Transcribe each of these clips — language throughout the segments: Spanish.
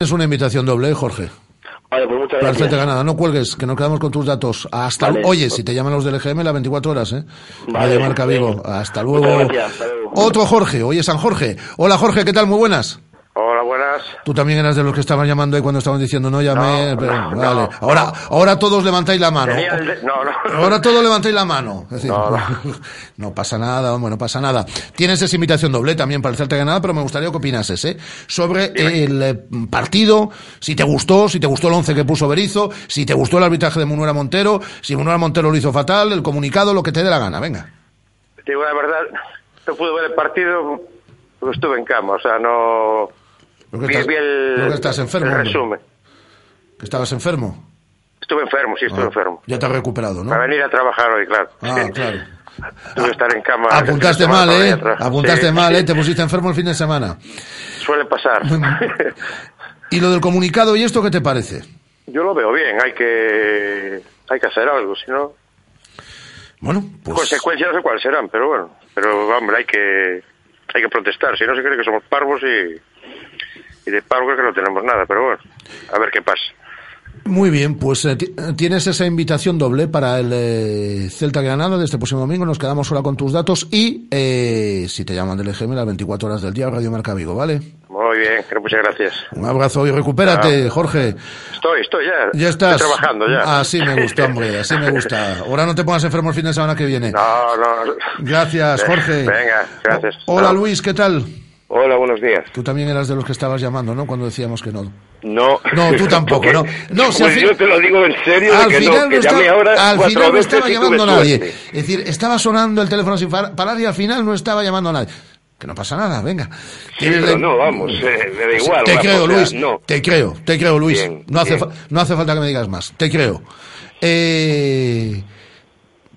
Es una invitación doble, ¿eh, Jorge. Vale, pues muchas gracias. ganada. No cuelgues, que nos quedamos con tus datos. Hasta Vale. Oye, si te llaman los del EGM, las 24 horas, ¿eh? Vale. Marca Vigo. Hasta luego. Hasta luego. Otro Jorge. Oye, San Jorge. Hola, Jorge, ¿qué tal? Muy buenas. Buenas. Tú también eras de los que estaban llamando ahí cuando estaban diciendo no llamé. No, pero- no, vale. no. ahora, ahora todos levantáis la mano. El. Ahora todos levantáis la mano. Es decir, No, pasa nada, hombre, no pasa nada. Tienes esa invitación doble también para de Granada, pero me gustaría que opinases, ¿eh? Sobre el eh, partido, si te gustó, si te gustó el once que puso Berizo, si te gustó el arbitraje de Munuera Montero, si Munuera Montero lo hizo fatal, el comunicado, lo que te dé la gana, venga. Te digo la verdad, no pude ver el partido porque estuve en cama, o sea, no... Creo que Vi, estás, vi el, creo que estás enfermo, el resumen. Que estabas enfermo. Estuve enfermo, sí, estuve Ah, enfermo. Ya te has recuperado, ¿no? Para venir a trabajar hoy, claro. Ah, Sí. claro. Tuve que estar en cama. Apuntaste mal, ¿eh? Apuntaste Sí, mal, sí. ¿eh? Te pusiste enfermo el fin de semana. Suele pasar. ¿Y lo del comunicado y esto qué te parece? Yo lo veo bien, hay que hay que hacer algo, si no... Bueno, pues... Consecuencias no sé cuáles serán, pero bueno. Pero, hombre, hay que, hay que protestar, si no se cree que somos parvos y, y de parvos que no tenemos nada, pero bueno, a ver qué pasa. Muy bien, pues eh, eh, tienes esa invitación doble para el eh, Celta Granada de este próximo domingo. Nos quedamos ahora con tus datos y eh, si te llaman del EGM las 24 horas del día, Radio Marca Vigo, ¿vale? Muy bien, muchas gracias. Un abrazo y recupérate, Jorge. Estoy, estoy ya. Ya estás. Estoy trabajando ya. Así me gusta, hombre, así me gusta. Ahora no te pongas enfermo el fin de semana que viene. No, no. Gracias, Jorge. Venga, gracias. Hola. Luis, ¿qué tal? Hola, buenos días. Tú también eras de los que estabas llamando, ¿no? Cuando decíamos que no. No. No, tú tampoco, Porque- no. No, si al pues yo te lo digo en serio, Al que final no, estaba, ahora al final no estaba llamando tuve nadie. Es decir, estaba sonando el teléfono sin par- parar y al final no estaba llamando a nadie. Que no pasa nada, venga. Sí, pero no, vamos, eh, me da igual. Te creo, Luis. No. Te creo, te creo, Luis. Bien, no, hace no hace falta que me digas más. Te creo. Eh,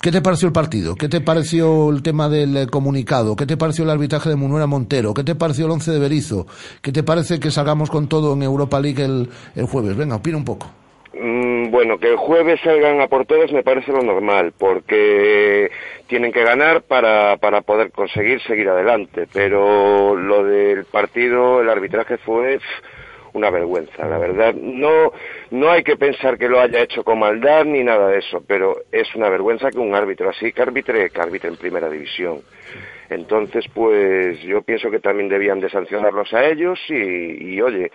¿Qué te pareció el partido? ¿Qué te pareció el tema del eh, comunicado? ¿Qué te pareció el arbitraje de Munuera Montero? ¿Qué te pareció el once de Berizo? ¿Qué te parece que salgamos con todo en Europa League el, el jueves? Venga, opina un poco. Mm, Bueno, que el jueves salgan a por todos me parece lo normal, porque tienen que ganar para, para poder conseguir seguir adelante. Pero lo del partido, el arbitraje fue una vergüenza, la verdad. No, no hay que pensar que lo haya hecho con maldad ni nada de eso, pero es una vergüenza que un árbitro así, que arbitre, que en primera división. Entonces, pues yo pienso que también debían de sancionarlos a ellos y, y, oye,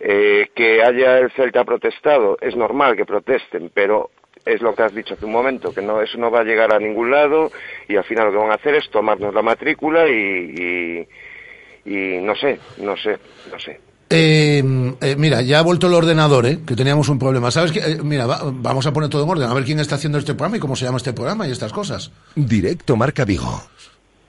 eh, que haya el Celta protestado, es normal que protesten, pero es lo que has dicho hace un momento, que no eso no va a llegar a ningún lado y al final lo que van a hacer es tomarnos la matrícula y, y, y no sé, no sé, no sé. Eh, eh, mira, ya ha vuelto el ordenador, ¿eh? que teníamos un problema. ¿Sabes qué? Eh, mira, va- vamos a poner todo en orden, a ver quién está haciendo este programa y cómo se llama este programa y estas cosas. Directo Marca Vigo.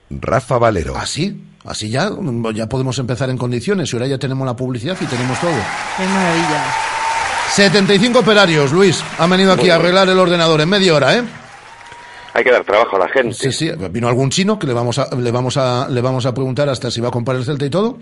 Rafa Valero. Así, así ya, mm, ya podemos empezar en condiciones y ahora ya tenemos la publicidad y tenemos todo. Qué maravilla. 75 operarios, Luis, han venido aquí a arreglar el ordenador en media hora, ¿eh? Hay que dar trabajo a la gente. Sí, sí, vino algún chino que le vamos a, le vamos a, le vamos a preguntar hasta si va a comprar el Celta y todo.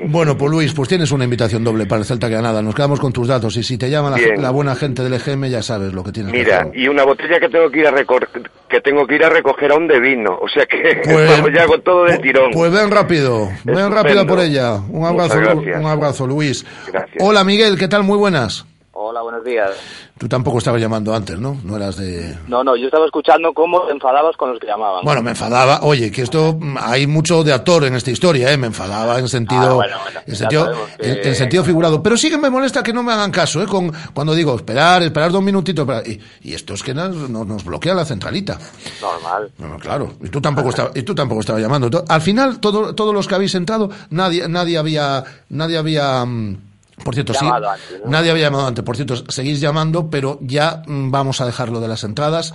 Bueno, pues Luis, pues tienes una invitación doble para el Celta Granada. Nos quedamos con tus datos y si te llama la, la buena gente del EGM ya sabes lo que tienes que Mira, y una botella que tengo que ir a recor- que tengo que ir a recoger aún de vino, o sea que Pues, vamos ya con todo del pu- tirón. Pues ven rápido, ven rápido por ella. Un abrazo, un abrazo, Luis. Gracias. Hola, Miguel, ¿qué tal? Muy buenas. Hola, buenos días. Tú tampoco estabas llamando antes, ¿no? No eras de... No, no, yo estaba escuchando cómo te enfadabas con los que llamaban. Bueno, me enfadaba. Oye, que esto mm, hay mucho de actor en esta historia, ¿eh? Me enfadaba en sentido, Ah, bueno, bueno, en sentido, sabemos que- en, en sentido figurado. Pero sí que me molesta que no me hagan caso, ¿eh? Con, cuando digo esperar, esperar dos minutitos. para- y, y esto es que nos, nos, bloquea la centralita. Normal. No, no, claro. Y tú tampoco estaba, y tú tampoco estabas llamando. Al final, todo, todos los que habéis entrado, nadie, nadie había, nadie había, mm, por cierto, sí, Llamado antes, ¿no? nadie había llamado antes. Por cierto, seguís llamando, pero ya vamos a dejarlo de las entradas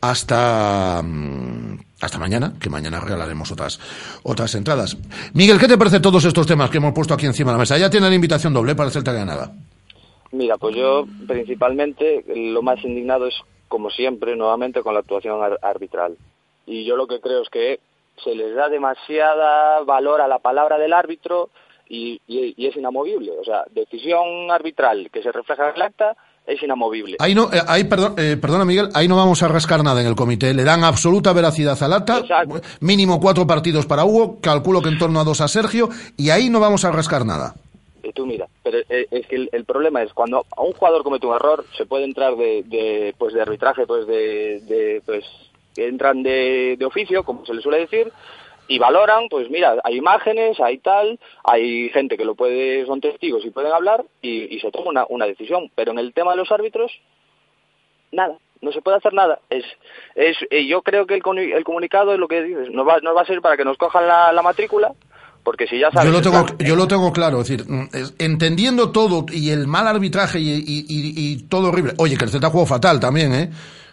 hasta, mm, hasta mañana, que mañana regalaremos otras, otras entradas. Miguel, ¿qué te parece todos estos temas que hemos puesto aquí encima de la mesa? Ya tienen invitación doble para el Celta de Granada. Mira, pues yo principalmente lo más indignado es, como siempre, nuevamente con la actuación ar- arbitral. Y yo lo que creo es que se les da demasiada valor a la palabra del árbitro y, y- y es inamovible. O sea, decisión arbitral que se refleja en el acta es inamovible. Ahí no, eh, ahí, perdón, eh, perdona Miguel, ahí no vamos a rascar nada en el comité. Le dan absoluta veracidad al acta, Exacto. mínimo cuatro partidos para Hugo, calculo que en torno a dos a Sergio, y ahí no vamos a rascar nada. Y tú mira, pero eh, es que el, problema es cuando a un jugador comete un error, se puede entrar de, de pues de arbitraje, pues de, de pues entran de, de oficio, como se le suele decir, y valoran, pues mira, hay imágenes, hay tal, hay gente que lo puede, son testigos y pueden hablar y, y se toma una, una, decisión. Pero en el tema de los árbitros, nada, no se puede hacer nada. Es, es, eh, yo creo que el, el comunicado es lo que dices, no va, no va a ser para que nos cojan la, la matrícula, porque si ya sabes... Yo lo tengo, yo lo tengo claro, es decir, mm, entendiendo todo y el mal arbitraje y, y, y, todo horrible. Oye, que el Z jugó fatal también, ¿eh?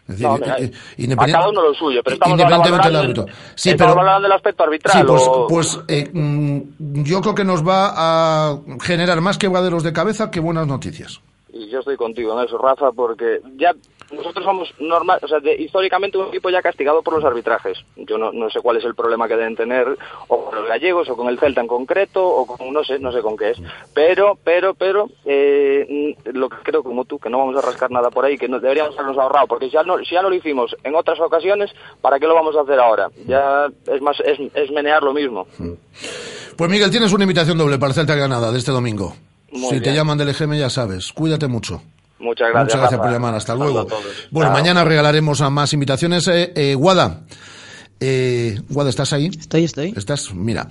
Es decir, no, eh, eh a cada uno lo suyo, pero estamos hablando, del, árbitro. Sí, pero, hablando del aspecto arbitral. Sí, pues, pues eh, mm, yo creo que nos va a generar más quebraderos de cabeza que buenas noticias. Y yo estoy contigo en eso, Rafa, porque ya nosotros somos normal, o sea, históricamente un equipo ya castigado por los arbitrajes. Yo no, no, sé cuál es el problema que deben tener o con los gallegos o con el Celta en concreto o con no sé, no sé con qué es. Pero, pero, pero eh, lo que creo como tú que no vamos a rascar nada por ahí, que no, deberíamos habernos ahorrado, porque si ya no, si ya no lo hicimos en otras ocasiones, ¿para qué lo vamos a hacer ahora? Ya es más es, es menear lo mismo. Pues Miguel, tienes una invitación doble para el Celta Granada de este domingo. si te llaman del EGM ya sabes, cuídate mucho. Muchas gracias. Muchas gracias por llamar. Hasta luego. Bueno, mañana regalaremos a más invitaciones. Eh, eh, Guada. Eh, Guada, ¿estás ahí? Estoy, estoy. Estás, mira.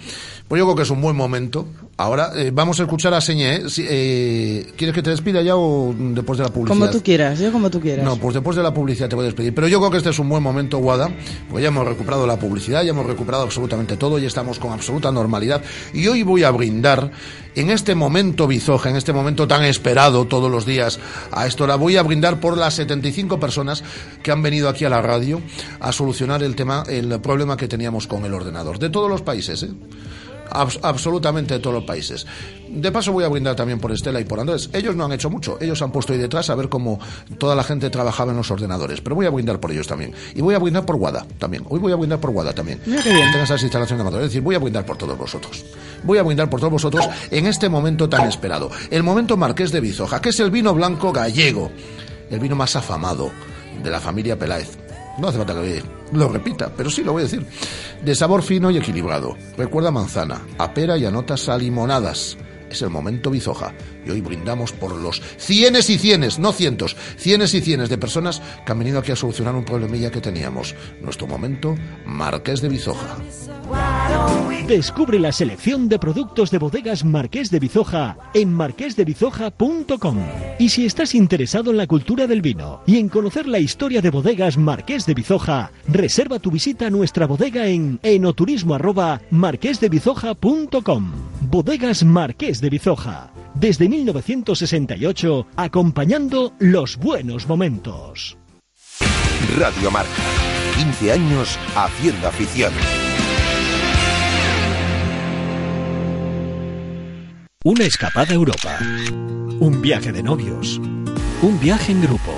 Pues yo creo que es un buen momento. Ahora eh, vamos a escuchar a Señé. ¿eh? eh, ¿Quieres que te despida ya o después de la publicidad? Como tú quieras, yo como tú quieras. No, pues después de la publicidad te voy a despedir. Pero yo creo que este es un buen momento, Guada, porque ya hemos recuperado la publicidad, ya hemos recuperado absolutamente todo y estamos con absoluta normalidad. Y hoy voy a brindar en este momento bizoja, en este momento tan esperado todos los días a esto, la voy a brindar por las 75 personas que han venido aquí a la radio a solucionar el tema, el problema que teníamos con el ordenador. De todos los países, ¿eh? Absolutamente de todos los países. De paso voy a brindar también por Estela y por Andrés. Ellos no han hecho mucho, ellos han puesto ahí detrás a ver cómo toda la gente trabajaba en los ordenadores, pero voy a brindar por ellos también. Y voy a brindar por Guada también. Hoy voy a brindar por Guada también. Mira qué bien. esas instalaciones de Es decir, voy a brindar por todos vosotros. Voy a brindar por todos vosotros en este momento tan esperado. El momento Marqués de Bizoja, que es el vino blanco gallego, el vino más afamado de la familia Peláez. No hace falta que lo repita, pero sí lo voy a decir. De sabor fino y equilibrado. Recuerda manzana, a pera y a notas a. Es el momento bizoja. Y hoy brindamos por los cienes y cienes, no cientos, cienes y cienes de personas que han venido aquí a solucionar un problemilla que teníamos. Nuestro momento, Marqués de Bizoja. Descubre la selección de productos de bodegas Marqués de Bizoja en marquesdebizoja.com. Y si estás interesado en la cultura del vino y en conocer la historia de bodegas Marqués de Bizoja, reserva tu visita a nuestra bodega en enoturismo@marquesdebizoja.com. Bodegas Marqués de Bizoja. Desde 1968, acompañando los buenos momentos. Radio Marca. 15 años haciendo afición. Una escapada a Europa. Un viaje de novios. Un viaje en grupo.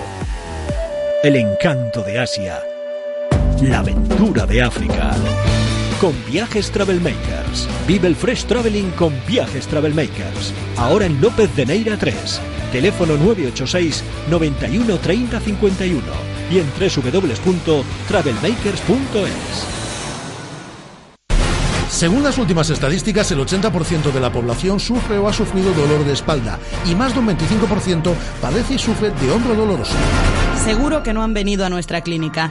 El encanto de Asia. La aventura de África. Con Viajes Travelmakers. Vive el fresh traveling con Viajes Travelmakers. Ahora en López de Neira 3. Teléfono 986 91 30 51 y en www.travelmakers.es. Según las últimas estadísticas, el 80% de la población sufre o ha sufrido dolor de espalda y más de un 25% padece y sufre de hombro doloroso. Seguro que no han venido a nuestra clínica.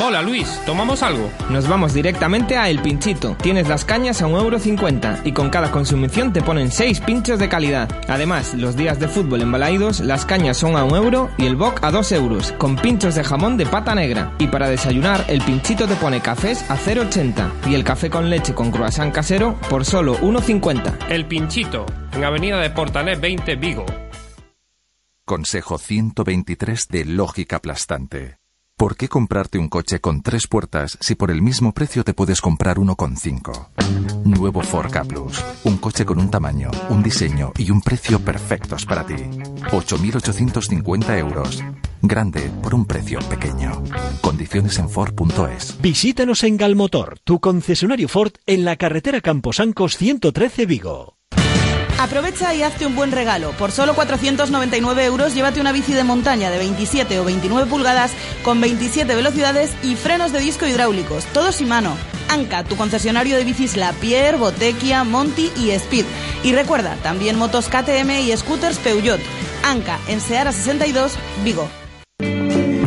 Hola Luis, ¿tomamos algo? Nos vamos directamente a El Pinchito. Tienes las cañas a 1,50€ y con cada consumición te ponen 6 pinchos de calidad. Además, los días de fútbol en Balaidos, las cañas son a 1 euro y el boc a 2 euros, con pinchos de jamón de pata negra. Y para desayunar, El Pinchito te pone cafés a 0,80 y el café con leche con croissant casero por solo 1,50. El Pinchito, en Avenida de Portalet 20, Vigo. Consejo 123 de Lógica Aplastante. ¿Por qué comprarte un coche con tres puertas si por el mismo precio te puedes comprar uno con cinco? Nuevo Ford K Plus. Un coche con un tamaño, un diseño y un precio perfectos para ti. 8.850 euros. Grande por un precio pequeño. Condiciones en Ford.es. Visítanos en Galmotor, tu concesionario Ford en la carretera Camposancos 113 Vigo. Aprovecha y hazte un buen regalo. Por solo 499 euros llévate una bici de montaña de 27 o 29 pulgadas con 27 velocidades y frenos de disco hidráulicos, todos y mano. Anca, tu concesionario de bicis La Pierre, Botequia, Monty y Speed. Y recuerda, también motos KTM y scooters Peugeot. Anca, en Seara 62, Vigo.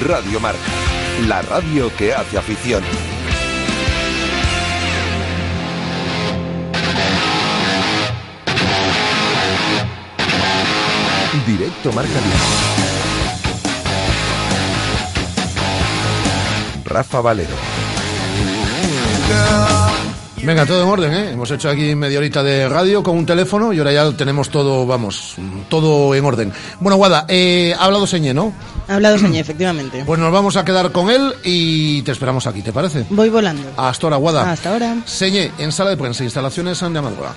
Radio Marca, la radio que hace afición. Directo Marca. Rafa Valero. Venga, todo en orden, ¿eh? Hemos hecho aquí media horita de radio con un teléfono y ahora ya tenemos todo, vamos, todo en orden. Bueno, Guada, eh, ha hablado Señé, ¿no? Ha hablado Señé, efectivamente. Pues nos vamos a quedar con él y te esperamos aquí, ¿te parece? Voy volando. Hasta ahora, Guada. Hasta ahora. Señé, en sala de prensa, instalaciones San de Amadora.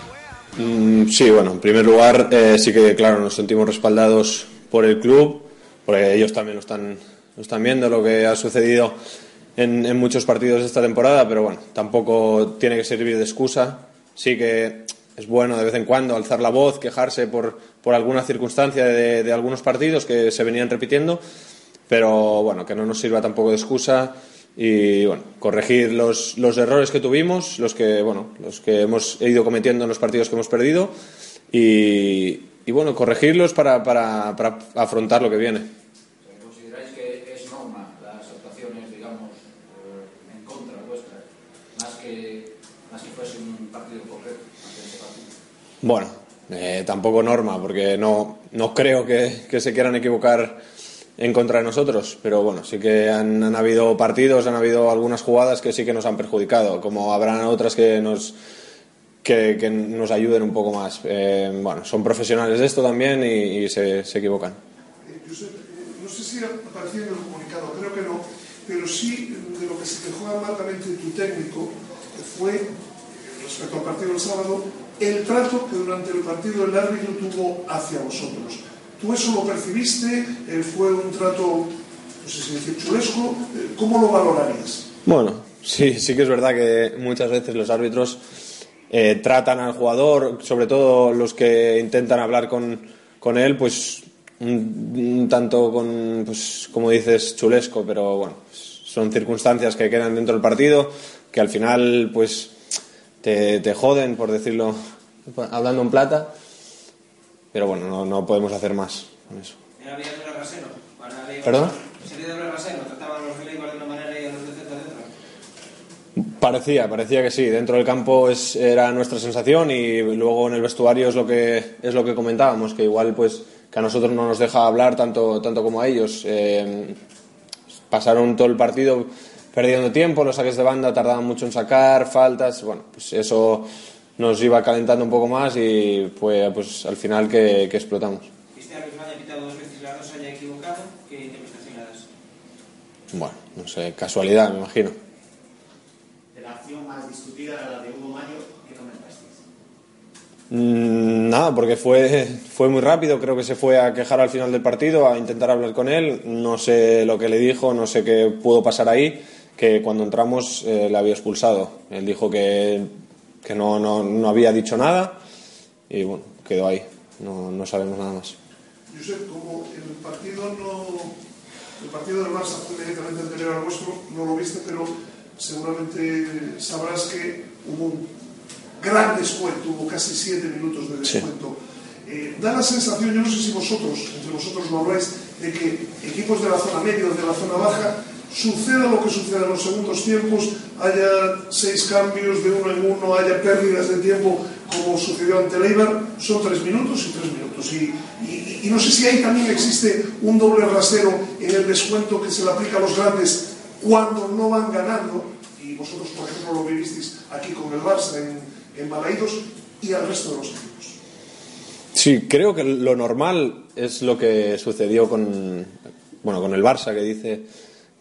Mm, sí, bueno, en primer lugar, eh, sí que, claro, nos sentimos respaldados por el club, porque ellos también lo están, lo están viendo, lo que ha sucedido en, en muchos partidos de esta temporada, pero bueno, tampoco tiene que servir de excusa. Sí que es bueno de vez en cuando alzar la voz, quejarse por, por alguna circunstancia de, de algunos partidos que se venían repitiendo, pero bueno, que no nos sirva tampoco de excusa y bueno, corregir los, los errores que tuvimos, los que, bueno, los que hemos ido cometiendo en los partidos que hemos perdido y, y bueno, corregirlos para, para, para afrontar lo que viene. ¿Consideráis que es norma las actuaciones, digamos, eh, en contra vuestra, más que, más que fuese un partido en concreto, ante ese partido? Bueno, eh, tampoco norma, porque no, no creo que, que se quieran equivocar en contra de nosotros, pero bueno, sí que han, han habido partidos, han habido algunas jugadas que sí que nos han perjudicado, como habrán otras que nos que, que nos ayuden un poco más. Eh, bueno, son profesionales de esto también y, y se, se equivocan. Josep, no sé si aparecía en el comunicado, creo que no, pero sí de lo que se quejó amargamente tu técnico, fue, respecto al partido del sábado, el trato que durante el partido el árbitro tuvo hacia vosotros. ¿Tú eso lo percibiste? Eh, ¿Fue un trato, no sé si decir chulesco? Eh, ¿Cómo lo valorarías? Bueno, sí, sí que es verdad que muchas veces los árbitros eh, tratan al jugador, sobre todo los que intentan hablar con, con él, pues un, tanto con, pues, como dices, chulesco, pero bueno, son circunstancias que quedan dentro del partido, que al final, pues, te, te joden, por decirlo, hablando en plata, pero bueno, no, no podemos hacer más con eso. Era bien de rasero. Para Leibar- ¿Perdón? Sería de rasero. Trataban a los de Leibar de una manera y a los de Celta de otra. Parecía, parecía que sí. Dentro del campo es, era nuestra sensación y luego en el vestuario es lo que es lo que comentábamos, que igual pues que a nosotros no nos deja hablar tanto tanto como a ellos. Eh, pasaron todo el partido perdiendo tiempo, los saques de banda tardaban mucho en sacar, faltas, bueno, pues eso nos iba calentando un poco más y fue pues al final que, que explotamos. Pitado dos veces haya equivocado. ¿Qué interpretación le das? Bueno, no sé, casualidad, me imagino. De la acción más discutida era la de Hugo Mayo. ¿Qué comentasteis? Mm, Nada, porque fue, fue muy rápido, creo que se fue a quejar al final del partido, a intentar hablar con él, no sé lo que le dijo, no sé qué pudo pasar ahí, que cuando entramos eh, le había expulsado. Él dijo que, que no, no, no había dicho nada y bueno, quedó ahí, no, no sabemos nada más. Josep, como el partido no el partido del Barça fue inmediatamente anterior al vuestro, no lo viste, pero seguramente sabrás que hubo un gran descuento, hubo casi siete minutos de Sí. descuento. Eh, da la sensación, yo no sé si vosotros, entre vosotros lo habláis, de que equipos de la zona media o de la zona baja, suceda lo que suceda en los segundos tiempos, haya seis cambios de uno en uno, haya pérdidas de tiempo, como sucedió ante Leibar, son tres minutos y tres minutos. Y, no sé si ahí también existe un doble rasero en el descuento que se le aplica a los grandes cuando no van ganando, y vosotros, por ejemplo, lo vivisteis aquí con el Barça en, en y al resto de los equipos. Sí, creo que lo normal es lo que sucedió con, bueno, con el Barça, que dice,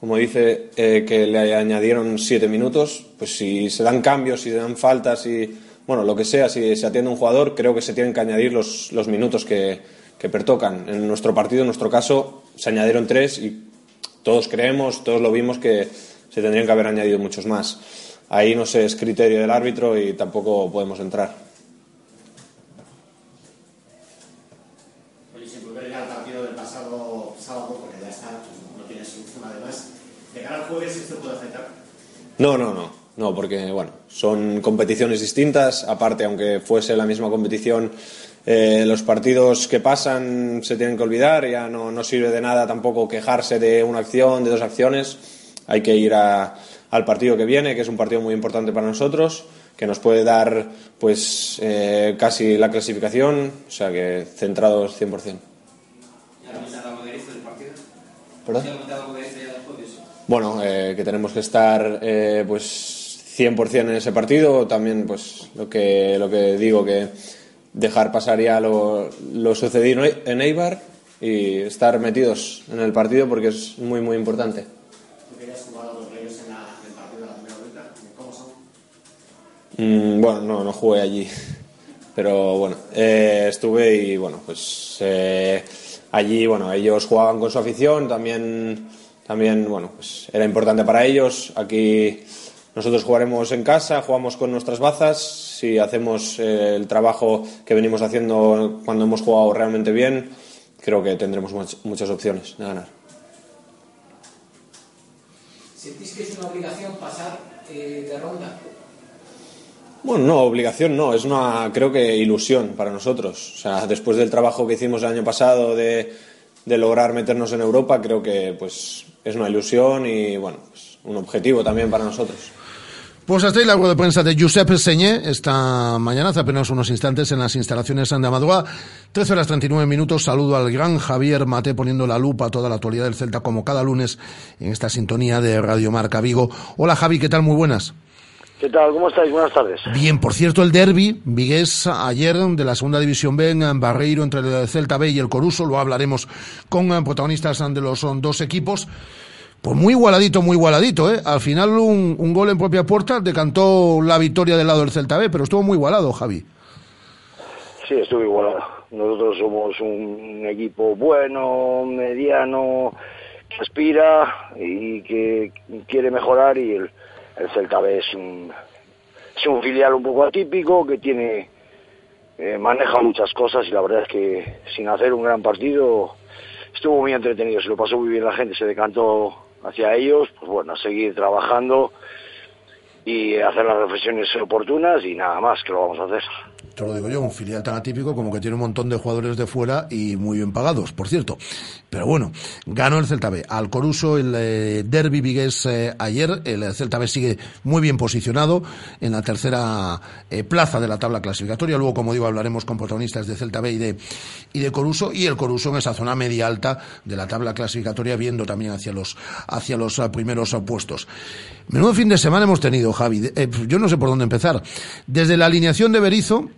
como dice, eh, que le añadieron siete minutos. Pues si se dan cambios, si se dan faltas, y bueno, lo que sea, si se atiende un jugador, creo que se tienen que añadir los, los minutos que, que pertocan. En nuestro partido, en nuestro caso, se añadieron tres y todos creemos, todos lo vimos que se tendrían que haber añadido muchos más. Ahí no sé, es criterio del árbitro y tampoco podemos entrar. Oye, sin volver ya al partido del pasado sábado, porque ya está, no tienes solución además. ¿De cara al jueves esto puede afectar? No, no, no. No, porque bueno, son competiciones distintas. Aparte, aunque fuese la misma competición, eh, los partidos que pasan se tienen que olvidar. Ya no, no sirve de nada tampoco quejarse de una acción, de dos acciones. Hay que ir a, al partido que viene, que es un partido muy importante para nosotros, que nos puede dar pues eh, casi la clasificación. O sea que centrados 100%. ¿Ya has comentado algo de esto del partido? ¿Perdón? ¿Ya has comentado algo de esto ya del jueves? Bueno, eh, que tenemos que estar eh, pues 100% en ese partido. También pues lo que, lo que digo, que dejar pasar ya lo, lo sucedido en Eibar y estar metidos en el partido porque es muy, muy importante. ¿Tú querías jugar a los Reyes en, la, en el partido de la primera vuelta? ¿Cómo son? Mm, bueno, no, no jugué allí. Pero bueno, eh, estuve y bueno, pues eh, allí, bueno, ellos jugaban con su afición, también, también, bueno, pues era importante para ellos. Aquí nosotros jugaremos en casa, jugamos con nuestras bazas. Si hacemos eh, el trabajo que venimos haciendo cuando hemos jugado realmente bien, creo que tendremos much- muchas opciones de ganar. ¿Sentís que es una obligación pasar eh, de ronda? Bueno, no, obligación no, es una, creo que ilusión para nosotros. O sea, después del trabajo que hicimos el año pasado de, de lograr meternos en Europa, creo que pues es una ilusión y bueno, pues, un objetivo también para nosotros. Pues hasta ahí la rueda de prensa de Giuseppe Señé esta mañana, hace apenas unos instantes en las instalaciones de Amadúa. 13 horas 39 minutos. Saludo al gran Javier Mate poniendo la lupa a toda la actualidad del Celta como cada lunes en esta sintonía de Radio Marca Vigo. Hola Javi, ¿qué tal? Muy buenas. ¿Qué tal? ¿Cómo estáis? Buenas tardes. Bien, por cierto, el derby vigués ayer de la segunda división B en Barreiro entre el Celta B y el Coruso, lo hablaremos con eh, protagonistas de los son, dos equipos. Pues muy igualadito, muy igualadito, ¿eh? Al final un, un gol en propia puerta decantó la victoria del lado del Celta B, pero estuvo muy igualado, Javi. Sí, estuve igualado. Nosotros somos un equipo bueno, mediano, que aspira y que quiere mejorar y el, el Celta B es un, es un filial un poco atípico que tiene eh, maneja muchas cosas y la verdad es que sin hacer un gran partido estuvo muy entretenido, se lo pasó muy bien la gente, se decantó hacia ellos, pues bueno, a seguir trabajando y hacer las reflexiones oportunas y nada más que lo vamos a hacer. Lo digo yo, un filial tan atípico como que tiene un montón de jugadores de fuera y muy bien pagados, por cierto. Pero bueno, ganó el Celta B. Al Coruso el eh, derby vigués eh, ayer. El Celta B sigue muy bien posicionado en la tercera eh, plaza de la tabla clasificatoria. Luego, como digo, hablaremos con protagonistas de Celta B y de, y de Coruso. Y el Coruso en esa zona media alta de la tabla clasificatoria, viendo también hacia los, hacia los eh, primeros eh, puestos. Menudo fin de semana hemos tenido, Javi. Eh, yo no sé por dónde empezar. Desde la alineación de Berizo,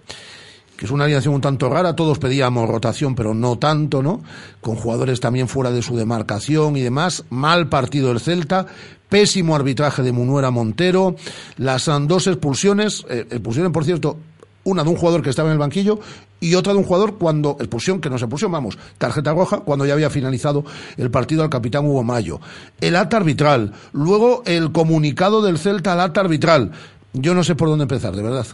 que es una alineación un tanto rara, todos pedíamos rotación, pero no tanto, ¿no? Con jugadores también fuera de su demarcación y demás. Mal partido del Celta, pésimo arbitraje de Munuera Montero, las han dos expulsiones, eh, expulsiones, por cierto, una de un jugador que estaba en el banquillo y otra de un jugador cuando, expulsión, que no se expulsión, vamos, tarjeta roja, cuando ya había finalizado el partido al capitán Hugo Mayo. El acta arbitral, luego el comunicado del Celta al acta arbitral. Yo no sé por dónde empezar, de verdad.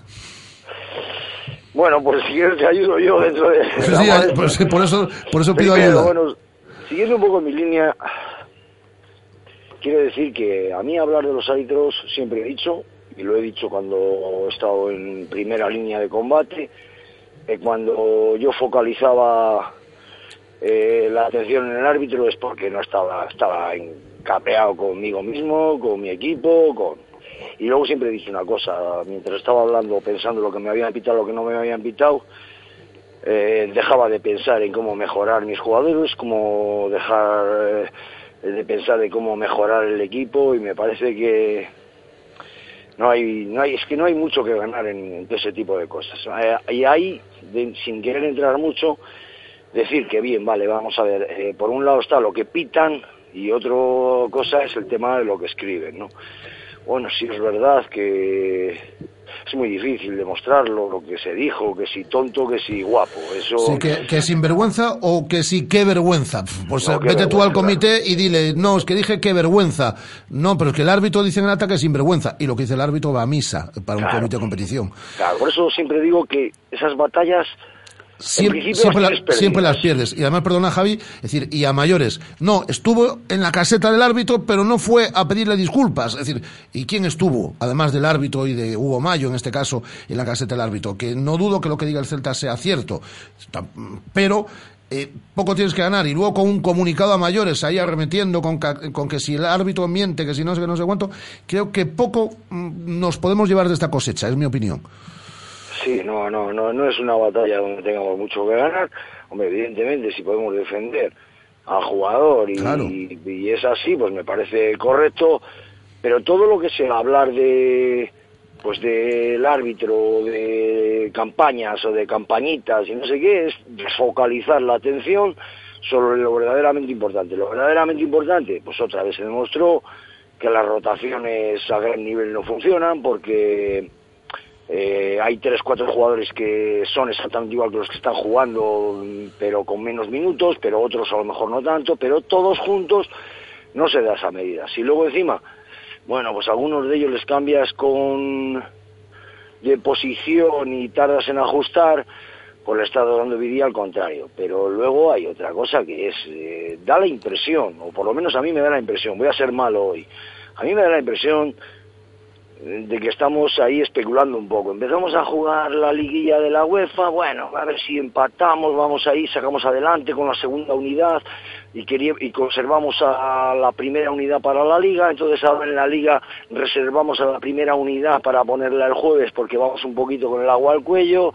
Bueno, pues si quieres te ayudo yo dentro de... Sí, sí, modestia. pues, por eso, por eso pido Primero, ayuda. Bueno, siguiendo un poco mi línea, quiero decir que a mí hablar de los árbitros siempre he dicho, y lo he dicho cuando he estado en primera línea de combate, que cuando yo focalizaba eh, la atención en el árbitro es porque no estaba, estaba encapeado conmigo mismo, con mi equipo, con... Y luego siempre dicho una cosa, mientras estaba hablando, pensando lo que me habían pitado, lo que no me habían pitado, eh, dejaba de pensar en cómo mejorar mis jugadores, cómo dejar eh, de pensar de cómo mejorar el equipo y me parece que no hay, no hay, es que no hay mucho que ganar en, en ese tipo de cosas. Eh, y ahí, sin querer entrar mucho, decir que bien, vale, vamos a ver, por un lado está lo que pitan y otra cosa es el tema de lo que escriben, ¿no? Bueno, sí es verdad que es muy difícil demostrarlo, lo que se dijo, que si tonto, que si guapo, eso... Sí, que, que sinvergüenza o que sí, qué vergüenza. Pues No, eh, vete tú al vergüenza. comité y dile, no, es que dije qué vergüenza. No, pero es que el árbitro dice en el ataque sinvergüenza. Y lo que dice el árbitro va a misa para un comité de competición. Claro, por eso siempre digo que esas batallas... Siempre, siempre, las la- tienes perdidas. siempre las pierdes. Y además, perdona Javi, es decir, y a mayores. No, estuvo en la caseta del árbitro, pero no fue a pedirle disculpas. Es decir, ¿y quién estuvo? Además del árbitro y de Hugo Mayo, en este caso, en la caseta del árbitro. Que no dudo que lo que diga el Celta sea cierto. Pero eh, poco tienes que ganar. Y luego con un comunicado a mayores, ahí arremetiendo con, con que si el árbitro miente, que si no sé qué, no sé cuánto, creo que poco mm, nos podemos llevar de esta cosecha, es mi opinión. Sí, no, no, no, no es una batalla donde tengamos mucho que ganar. Hombre, evidentemente, si podemos defender al jugador y, Claro. y, y es así, pues me parece correcto. Pero todo lo que sea hablar de, pues del árbitro, de campañas o de campañitas y no sé qué, es desfocalizar la atención sobre lo verdaderamente importante. Lo verdaderamente importante, pues otra vez se demostró que las rotaciones a gran nivel no funcionan porque eh, hay tres, cuatro jugadores que son exactamente igual que los que están jugando, pero con menos minutos, pero otros a lo mejor no tanto, pero todos juntos no se da esa medida. Si luego encima, bueno, pues algunos de ellos les cambias con de posición y tardas en ajustar, pues le estás dando vidilla al contrario. Pero luego hay otra cosa que es, eh, da la impresión, o por lo menos a mí me da la impresión, voy a ser malo hoy, a mí me da la impresión de que estamos ahí especulando un poco. Empezamos a jugar la liguilla de la UEFA, bueno, a ver si empatamos, vamos ahí, sacamos adelante con la segunda unidad y, y conservamos a la primera unidad para la liga, entonces ahora en la liga reservamos a la primera unidad para ponerla el jueves porque vamos un poquito con el agua al cuello.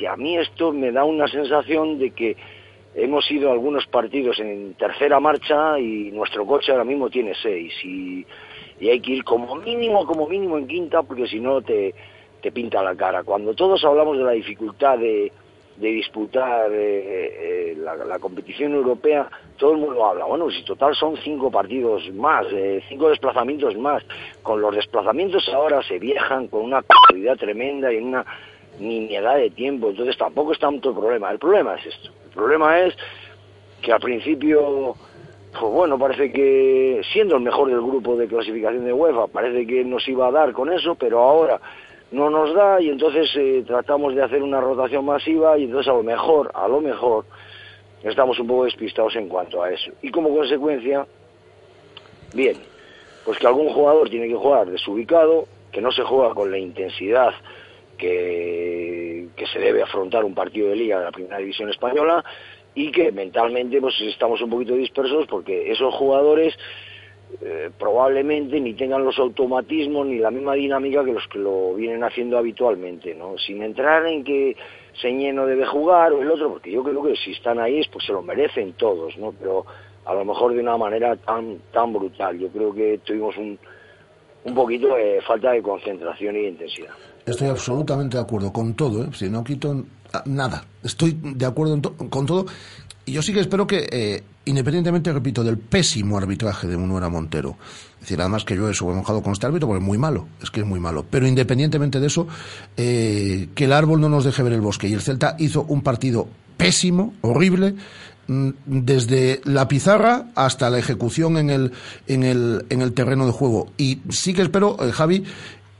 Y a mí esto me da una sensación de que hemos ido algunos partidos en tercera marcha y nuestro coche ahora mismo tiene seis y, y hay que ir como mínimo, como mínimo en quinta porque si no te, te pinta la cara. Cuando todos hablamos de la dificultad de, de disputar eh, eh, la, competición europea, todo el mundo habla, bueno, si total son cinco partidos más, eh, cinco desplazamientos más, con los desplazamientos ahora se viajan con una calidad tremenda y una nimiedad de tiempo, entonces tampoco es tanto el problema, el problema es esto, el problema es que al principio, pues bueno, parece que siendo el mejor del grupo de clasificación de UEFA, parece que nos iba a dar con eso, pero ahora no nos da y entonces eh, tratamos de hacer una rotación masiva y entonces a lo mejor, a lo mejor, estamos un poco despistados en cuanto a eso. Y como consecuencia, bien, pues que algún jugador tiene que jugar desubicado, que no se juega con la intensidad que, que se debe afrontar un partido de liga de la primera división española y que mentalmente pues estamos un poquito dispersos porque esos jugadores eh, probablemente ni tengan los automatismos ni la misma dinámica que los que lo vienen haciendo habitualmente, ¿no? Sin entrar en que Señeno debe jugar o el otro, porque yo creo que si están ahí es pues se lo merecen todos, ¿no? Pero a lo mejor de una manera tan tan brutal. Yo creo que tuvimos un, un poquito de falta de concentración y de intensidad. Estoy absolutamente de acuerdo con todo, ¿eh? si no quito nada. Estoy de acuerdo to- con todo. Y yo sí que espero que, eh, independientemente, repito, del pésimo arbitraje de Munuera Montero, es decir, además que yo he enojado con este árbitro porque es muy malo, es que es muy malo. Pero independientemente de eso, eh, que el árbol no nos deje ver el bosque. Y el Celta hizo un partido pésimo, horrible, mm, desde la pizarra hasta la ejecución en el, en el, en el terreno de juego. Y sí que espero, eh, Javi,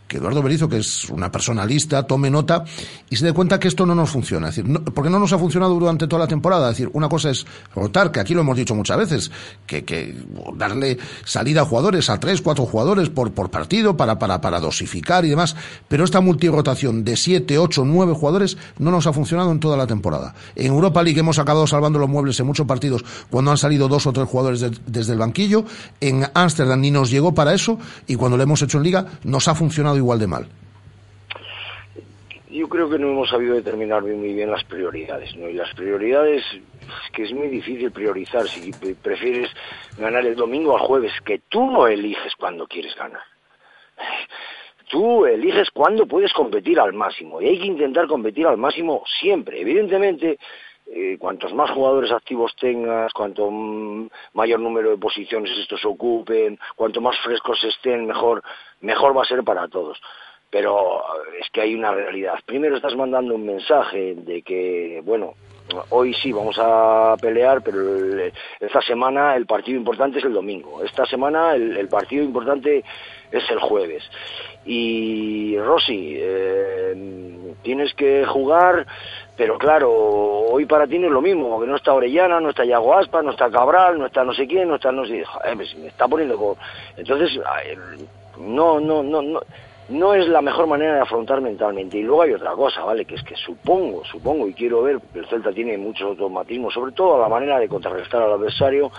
que Eduardo Berizo, que es una persona lista, tome nota y se dé cuenta que esto no nos funciona. Es decir, porque no nos ha funcionado durante toda la temporada. Es decir, una cosa es rotar, que aquí lo hemos dicho muchas veces, que, darle salida a jugadores, a tres, cuatro jugadores por, partido para, dosificar y demás. Pero esta multirotación de siete, ocho, nueve jugadores no nos ha funcionado en toda la temporada. En Europa League hemos acabado salvando los muebles en muchos partidos cuando han salido dos o tres jugadores de- desde el banquillo. En Ámsterdam ni nos llegó para eso y cuando lo hemos hecho en Liga nos ha funcionado igual de mal. Yo creo que no hemos sabido determinar muy bien las prioridades, ¿no? Y las prioridades, es que es muy difícil priorizar si pre- prefieres ganar el domingo al jueves, que tú no eliges cuando quieres ganar. tú eliges cuándo puedes competir al máximo y hay que intentar competir al máximo siempre. Evidentemente, eh, cuantos más jugadores activos tengas, cuanto mayor número de posiciones estos ocupen, cuanto más frescos estén, mejor, mejor va a ser para todos. Pero eh, es que hay una realidad. Primero estás mandando un mensaje de que, bueno, hoy sí vamos a pelear, pero esta semana el partido importante es el domingo. Esta semana el, el partido importante es el jueves. Y Rossi, eh, tienes que jugar, pero claro, hoy para ti no es lo mismo, porque no está Orellana, no está Yago Aspa, no está Cabral, no está no sé quién, no está no sé... Me está poniendo... Entonces, no, no, no, no, no es la mejor manera de afrontar mentalmente. Y luego hay otra cosa, ¿vale? Que es que supongo, supongo, y quiero ver, el Celta tiene muchos automatismos, sobre todo a la manera de contrarrestar al adversario,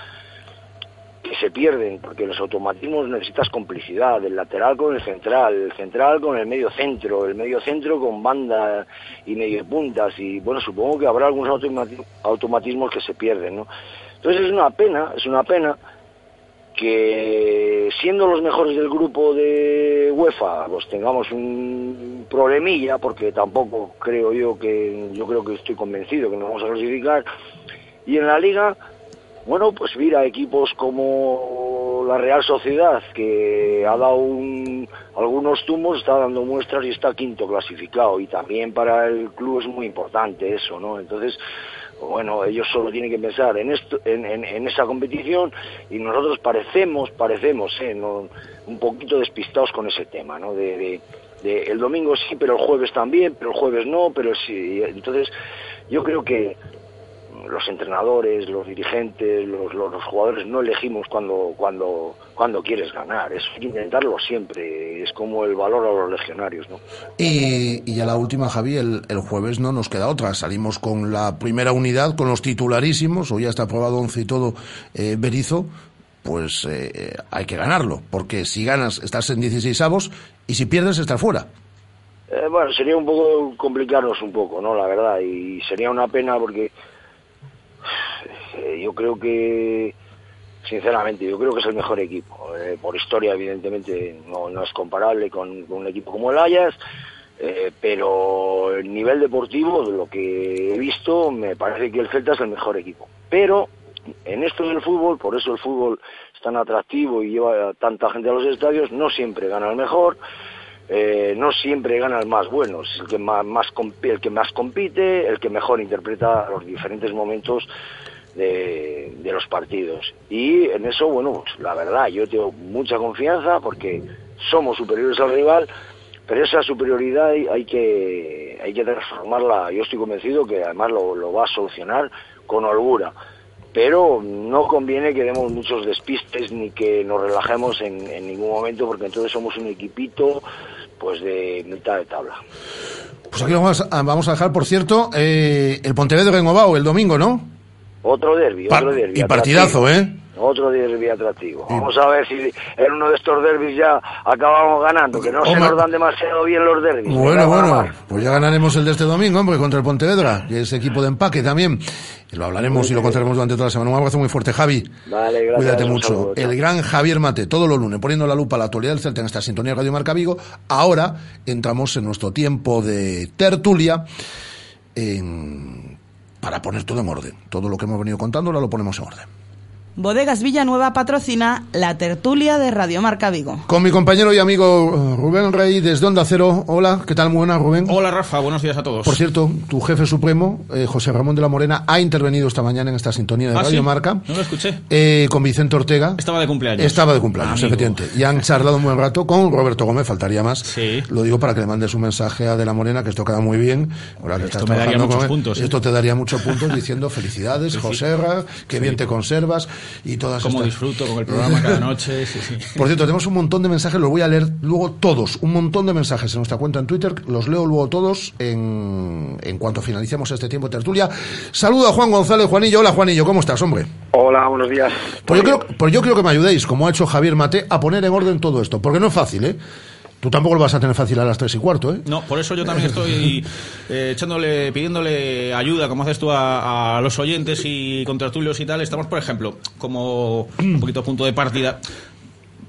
que se pierden, porque los automatismos necesitas complicidad, el lateral con el central, el central con el medio centro, el medio centro con banda y medio puntas, y bueno, supongo que habrá algunos automati- automatismos que se pierden, ¿no? Entonces es una pena, es una pena que siendo los mejores del grupo de UEFA, pues tengamos un problemilla, porque tampoco creo yo que, yo creo que estoy convencido que nos vamos a clasificar, y en la liga, bueno, pues mira, equipos como la Real Sociedad, que ha dado un- algunos tumos, está dando muestras y está quinto clasificado, y también para el club es muy importante eso, ¿no? Entonces, bueno, ellos solo tienen que pensar en esto, en, en- esa competición y nosotros parecemos, parecemos, eh, un poquito despistados con ese tema, ¿no? De, de- de el domingo sí, pero el jueves también, pero el jueves no, pero sí. Entonces, yo creo que los entrenadores, los dirigentes, los, los- los jugadores no elegimos cuando, cuando, cuando quieres ganar. Que intentarlo siempre. Es como el valor a los legionarios, ¿no? Y, y ya la última, Javi, el, el jueves no nos queda otra. Salimos con la primera unidad, con los titularísimos, hoy ya está aprobado 11 y todo, eh, Berizo, pues eh, hay que ganarlo, porque si ganas estás en 16 avos y si pierdes estás fuera. Eh, bueno, sería un poco complicarnos un poco, ¿no? La verdad, y sería una pena porque eh, yo creo que, sinceramente, yo creo que es el mejor equipo. Eh, por historia, evidentemente, no, es comparable con, un equipo como el Ajax, eh, pero el nivel deportivo, de lo que he visto, me parece que el Celta es el mejor equipo. Pero en esto del fútbol, por eso el fútbol es tan atractivo y lleva tanta gente a los estadios, no siempre gana el mejor, no siempre gana el más bueno, es el que más, el que más compite, el que mejor interpreta los diferentes momentos de, los partidos. Y en eso, bueno, pues, la verdad, yo tengo mucha confianza porque somos superiores al rival, pero esa superioridad hay, que hay que transformarla. Yo estoy convencido que además lo, va a solucionar con holgura. Pero no conviene que demos muchos despistes ni que nos relajemos en, ningún momento, porque entonces somos un equipito pues de mitad de tabla. Pues aquí vamos a, vamos a dejar, por cierto, eh, el Pontevedra en el domingo, ¿no? Otro derbi, Pa- otro derbi. y partidazo, atractivo. ¿eh? Otro derbi atractivo. Vamos a ver si en uno de estos derbis ya acabamos ganando, que no se nos dan demasiado bien los derbis. Bueno, Venga, bueno, vamos. pues ya ganaremos el de este domingo, hombre, contra el Pontevedra, que es equipo de empaque también. Lo hablaremos y lo contaremos durante toda la semana. Un abrazo muy fuerte, Javi. Vale, gracias. Cuídate mucho. saludo. El gran Javier Mate, todos los lunes, poniendo la lupa a la actualidad del Celta en esta sintonía Radio Marca Vigo. Ahora entramos en nuestro tiempo de tertulia en- para poner todo en orden. Todo lo que hemos venido contando ahora lo ponemos en orden. Bodegas Villanueva patrocina la tertulia de Radio Marca Vigo. Con mi compañero y amigo eh, Rubén Rey desde Onda Cero. Hola, ¿qué tal? Muy buenas, Rubén. Hola Rafa, buenos días a todos. Por cierto, tu jefe supremo, eh, José Ramón de la Morena, ha intervenido esta mañana en esta sintonía de ¿Ah, Radio sí? Marca No lo escuché. eh, con Vicente Ortega. Estaba de cumpleaños. Estaba de cumpleaños, Amigo. efectivamente. Y han charlado un buen rato con Roberto Gómez, faltaría más. Sí. Lo digo para que le mandes un mensaje a De la Morena, que esto queda muy bien. Ahora que Esto estás me daría muchos con puntos, ¿eh? Esto te daría muchos puntos diciendo felicidades. Joserra, que Sí. bien te conservas y todas Cómo estas- disfruto con el programa cada noche. Sí, sí. por cierto, tenemos un montón de mensajes, los voy a leer luego todos, un montón de mensajes en nuestra cuenta en Twitter, los leo luego todos en, en cuanto finalicemos este tiempo de tertulia. Saluda a Juan González, Juanillo. Hola Juanillo, ¿cómo estás, hombre? Hola, buenos días. Pues yo, creo, pues yo creo que me ayudéis, como ha hecho Javier Mate, a poner en orden todo esto, porque no es fácil, ¿eh? Tú tampoco lo vas a tener fácil a las tres y cuarto, ¿eh? No, por eso yo también estoy eh, echándole, pidiéndole ayuda, como haces tú a, a los oyentes y contratulios y tal. Estamos, por ejemplo, como un poquito punto de partida,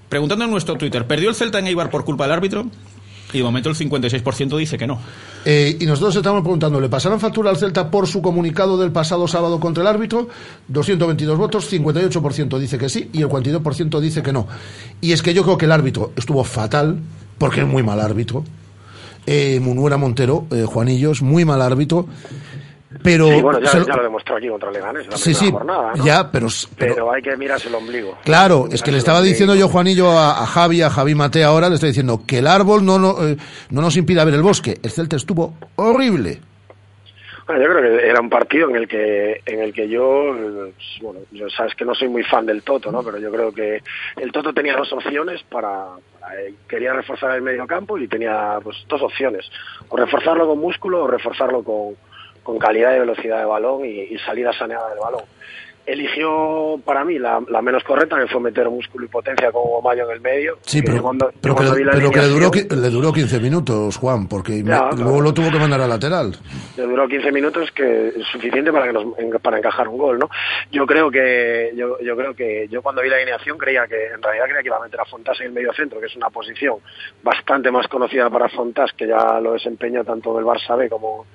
preguntando en nuestro Twitter, ¿perdió el Celta en Eibar por culpa del árbitro? Y de momento el 56% dice que no. Eh, y nosotros estamos preguntando, ¿le pasaron factura al Celta por su comunicado del pasado sábado contra el árbitro? 222 votos, 58% dice que sí y el 42% dice que no. Y es que yo creo que el árbitro estuvo fatal, porque es muy mal árbitro. Eh, Munuera Montero, eh, Juanillo, es muy mal árbitro. Pero Sí, bueno, ya, lo- ya lo demostró aquí contra Leganés la Sí, sí, jornada, ¿no? ya, pero- pero... hay que mirarse el ombligo. Claro, es que le estaba diciendo yo, Juanillo, a, a Javi, a Javi Mate ahora, le estoy diciendo que el árbol no, no, eh, no nos impida ver el bosque. El Celta estuvo horrible. Bueno, yo creo que era un partido en el que en el que yo, bueno, yo sabes que no soy muy fan del Toto, ¿no? Pero yo creo que el Toto tenía dos opciones para, para- eh, quería reforzar el medio campo y tenía pues dos opciones, o reforzarlo con músculo o reforzarlo con, con calidad y velocidad de balón y, y salida saneada del balón. Eligió para mí la, la menos correcta, que fue meter músculo y potencia con Mayo en el medio. Sí, que pero, cuando- pero que, cuando la pero que le, duró, le duró 15 minutos, Juan, porque Ya, luego lo tuvo que mandar a lateral. le duró 15 minutos que es suficiente para que nos, para encajar un gol no yo creo que yo, yo creo que yo cuando vi la alineación creía que en realidad creía que iba a meter a Fontás en el medio centro que es una posición bastante más conocida para Fontás que ya lo desempeña tanto en el Barça B como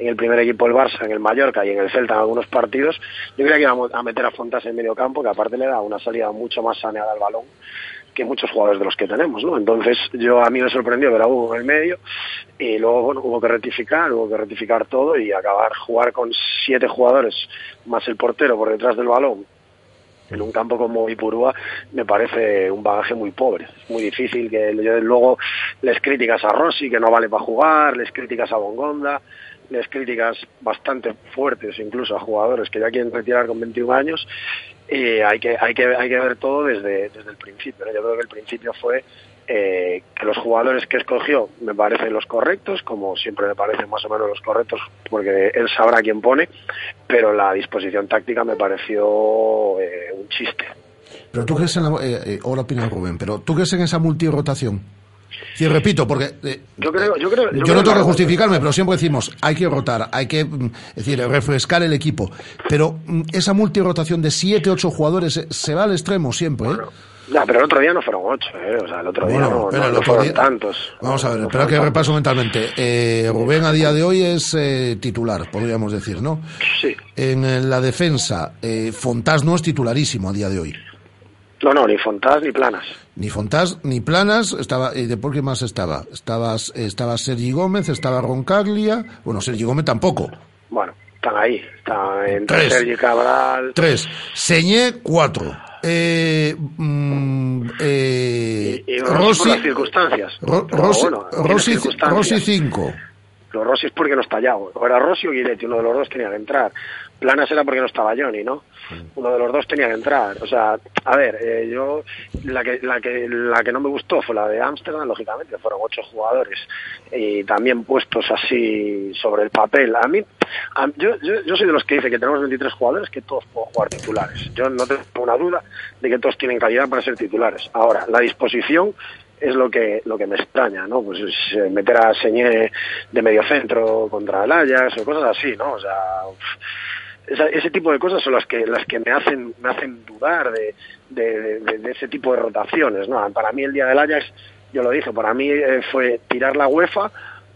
en el primer equipo del Barça, en el Mallorca y en el Celta en algunos partidos, yo creía que iba a meter a Fontás en el medio campo, que aparte le da una salida mucho más saneada al balón que muchos jugadores de los que tenemos, ¿no? Entonces, yo a mí me sorprendió ver a Hugo en el medio y luego, hubo que rectificar, hubo que rectificar todo y acabar jugar con siete jugadores más el portero por detrás del balón en un campo como Ipurúa me parece un bagaje muy pobre. Es muy difícil que luego les críticas a Rossi que no vale para jugar, les críticas a Bongonda, les críticas bastante fuertes incluso a jugadores que ya quieren retirar con 21 años y hay que hay que hay que ver todo desde desde el principio. Yo creo que el principio fue eh, que los jugadores que escogió me parecen los correctos, como siempre me parecen más o menos los correctos, porque él sabrá quién pone, pero la disposición táctica me pareció eh, un chiste. Pero tú crees en la... Eh, eh, ahora opina Rubén, pero tú crees en esa multirotación. Sí, repito, porque eh, Yo creo, yo creo, yo, creo no tengo que justificarme, pero siempre decimos, hay que rotar, hay que, mm, es decir, refrescar el equipo. Pero mm, esa multirotación de siete, ocho jugadores eh, se va al extremo siempre, ¿eh? Ya, pero el otro día no fueron ocho, ¿eh? O sea, el otro día no, pero no- el no fueron día- tantos. Vamos a ver, No espera que repaso mentalmente. Eh, Rubén a día de hoy es eh, titular, podríamos decir, ¿no? Sí. En eh, la defensa, eh, Fontás no es titularísimo a día de hoy. No, no, ni Fontás ni Planas. Ni Fontás ni Planas, estaba, ¿y de por qué más estaba? Estaba, estaba Sergi Gómez, estaba Roncaglia, bueno, Sergi Gómez tampoco. Bueno, están ahí. Están entre Tres. Sergi Cabral. Tres. Señé, cuatro. Eh, mm, eh, Y Rossi por las circunstancias. Ro- Rossi, bueno, Rossi, circunstancias. Rossi cinco. Los Rossi es porque no está. O era Rossi o Guidetti, uno de los dos tenía que entrar. Planas era porque no estaba Johnny, ¿no? Uno de los dos tenía que entrar. O sea, a ver, eh, yo la que, la que la que no me gustó fue la de Ámsterdam, lógicamente, fueron ocho jugadores y también puestos así sobre el papel. A mí, a- yo, yo, yo soy de los que dice que tenemos 23 jugadores que todos pueden jugar titulares. Yo no tengo una duda de que todos tienen calidad para ser titulares. Ahora, la disposición es lo que lo que me extraña, ¿no? Pues es, eh, meter a Señé de medio centro contra el Ajax o cosas así, ¿no? O sea, uf, ese tipo de cosas son las que las que me hacen me hacen dudar de, de, de- de ese tipo de rotaciones, ¿no? Para mí el día del Ajax, yo lo dije, para mí eh, fue tirar la UEFA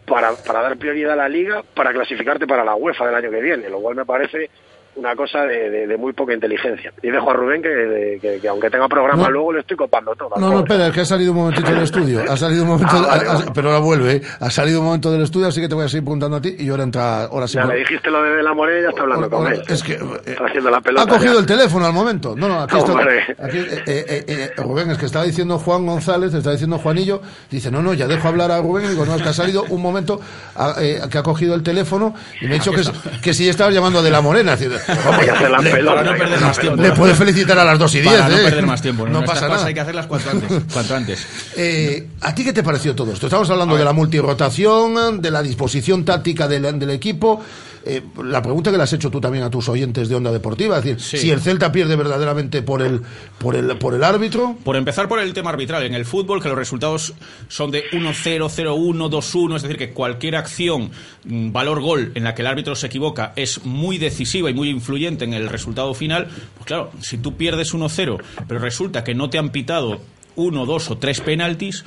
para, para dar prioridad a la liga para clasificarte para la UEFA del año que viene, lo cual me parece una cosa de, de- de muy poca inteligencia. Y dejo a Rubén que, de- que- que aunque tenga programa No. luego le estoy copando todo. No, no, espera, es que ha salido un momentito del estudio. Ha salido un momento, Ah, vale, ha- ha- pero ahora vuelve. ¿eh? Ha salido un momento del estudio, así que te voy a seguir preguntando a ti y ahora entra, ahora sí. Ya le dijiste lo de, de la Morena y ya está hablando con él. Es que Está haciendo la ha pelota. cogido ya. el teléfono al momento. No, no, aquí está. Hombre. aquí, eh, eh, eh, Rubén, es que estaba diciendo Juan González, está diciendo Juanillo. Dice, no, no, ya dejo hablar a Rubén. Y digo, no, es que ha salido un momento a- eh, que ha cogido el teléfono y me ha dicho que, que si estabas llamando de la Morena. Es Hay que hacer la le- pelota. Para no perder más tiempo. Le puede felicitar a las 2 y 10. Para no ¿eh? perder más tiempo. No, pasa nada. Hay que hacerlas cuanto antes. Cuanto antes. Eh, ¿A ti qué te pareció todo esto? Estamos hablando de la multirotación, de la disposición táctica del, del equipo. Eh, la pregunta que le has hecho tú también a tus oyentes de Onda Deportiva, es decir, Sí. si el Celta pierde verdaderamente por el, por el, por el árbitro. Por empezar por el tema arbitral, en el fútbol que los resultados son de 1-0, 0-1, 2-1, es decir, que cualquier acción, mm, valor gol, en la que el árbitro se equivoca es muy decisiva y muy influyente en el resultado final, pues claro, si tú pierdes 1-0, pero resulta que no te han pitado uno, dos o tres penaltis,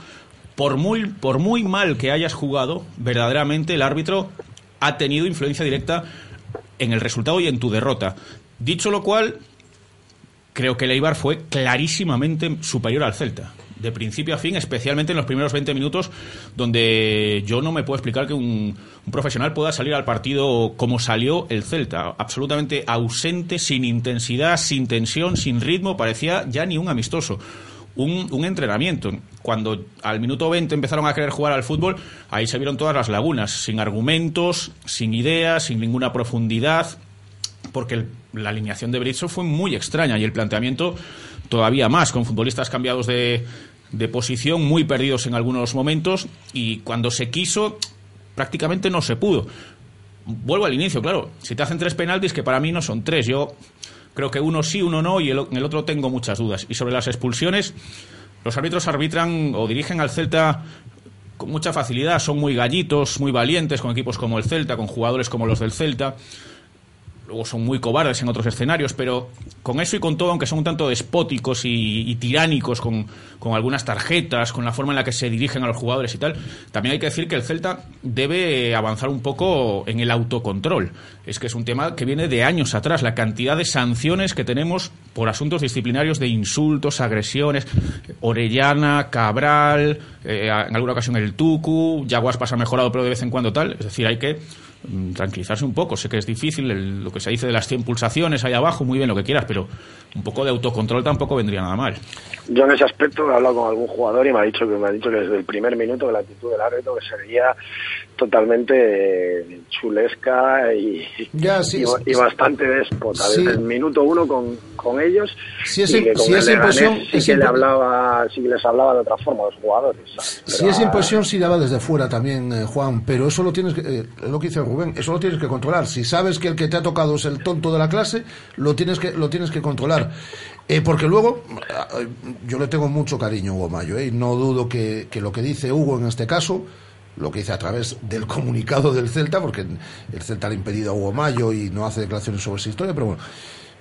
por muy, por muy mal que hayas jugado, verdaderamente el árbitro ha tenido influencia directa en el resultado y en tu derrota. Dicho lo cual, creo que el Eibar fue clarísimamente superior al Celta. De principio a fin, especialmente en los primeros 20 minutos, donde yo no me puedo explicar que un, un profesional pueda salir al partido como salió el Celta. Absolutamente ausente, sin intensidad, sin tensión, sin ritmo, parecía ya ni un amistoso. Un, entrenamiento. Cuando al minuto 20 empezaron a querer jugar al fútbol, ahí se vieron todas las lagunas, sin argumentos, sin ideas, sin ninguna profundidad, porque la alineación de Brizzo fue muy extraña y el planteamiento todavía más, con futbolistas cambiados de, de posición, muy perdidos en algunos momentos, y cuando se quiso, prácticamente no se pudo. Vuelvo al inicio, claro, si te hacen tres penaltis, que para mí no son tres, yo creo que uno sí, uno no, y en el otro tengo muchas dudas. Y sobre las expulsiones, los árbitros arbitran o dirigen al Celta con mucha facilidad, son muy gallitos, muy valientes con equipos como el Celta, con jugadores como los del Celta luego son muy cobardes en otros escenarios, pero con eso y con todo, aunque son un tanto despóticos y, tiránicos con, con, algunas tarjetas, con la forma en la que se dirigen a los jugadores y tal, también hay que decir que el Celta debe avanzar un poco en el autocontrol. Es que es un tema que viene de años atrás, la cantidad de sanciones que tenemos por asuntos disciplinarios de insultos, agresiones, Orellana, Cabral, eh, en alguna ocasión el Tucu, Yaguas pasa mejorado, pero de vez en cuando tal, es decir, hay que tranquilizarse un poco. Sé que es difícil el, lo que se dice de las 100 pulsaciones ahí abajo, muy bien lo que quieras, pero un poco de autocontrol tampoco vendría nada mal. Yo en ese aspecto he hablado con algún jugador y me ha dicho que me ha dicho que desde el primer minuto que la actitud del árbitro que se veía totalmente chulesca y, ya, sí, y, sí, y, bastante déspota sí. desde el minuto uno con, con ellos si es, y que con si es impresión sí que le hablaba sí que les hablaba de otra forma a los jugadores ¿sabes? si es impresión sí daba desde fuera también eh, Juan pero eso lo tienes que eh, lo que dice Rubén eso lo tienes que controlar si sabes que el que te ha tocado es el tonto de la clase lo tienes que lo tienes que controlar eh, porque luego, yo le tengo mucho cariño a Hugo Mayo, ¿eh? y no dudo que, que, lo que dice Hugo en este caso, lo que dice a través del comunicado del Celta, porque el Celta le ha impedido a Hugo Mayo y no hace declaraciones sobre esa historia, pero bueno,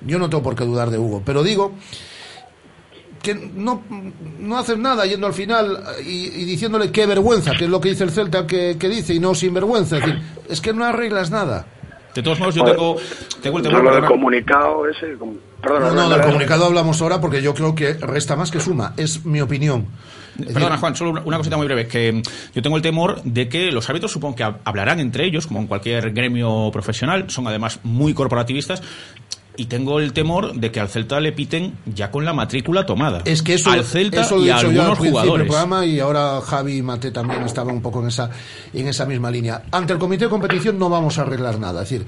yo no tengo por qué dudar de Hugo. Pero digo que no, no hacen nada yendo al final y, y, diciéndole qué vergüenza, que es lo que dice el Celta que, que dice, y no sin vergüenza. Es, decir, es que no arreglas nada. De todos modos, yo tengo, tengo el. Lo del comunicado ese. Perdona, no, no, del comunicado hablamos ahora porque yo creo que resta más que suma. Es mi opinión. Perdona, Juan, solo una cosita muy breve. Que yo tengo el temor de que los árbitros supongo que hablarán entre ellos, como en cualquier gremio profesional. Son además muy corporativistas y tengo el temor de que al Celta le piten ya con la matrícula tomada. Es que eso, al Celta eso y a algunos al jugadores. Del programa y ahora Javi y Mate también estaba un poco en esa en esa misma línea. Ante el comité de competición no vamos a arreglar nada, es decir,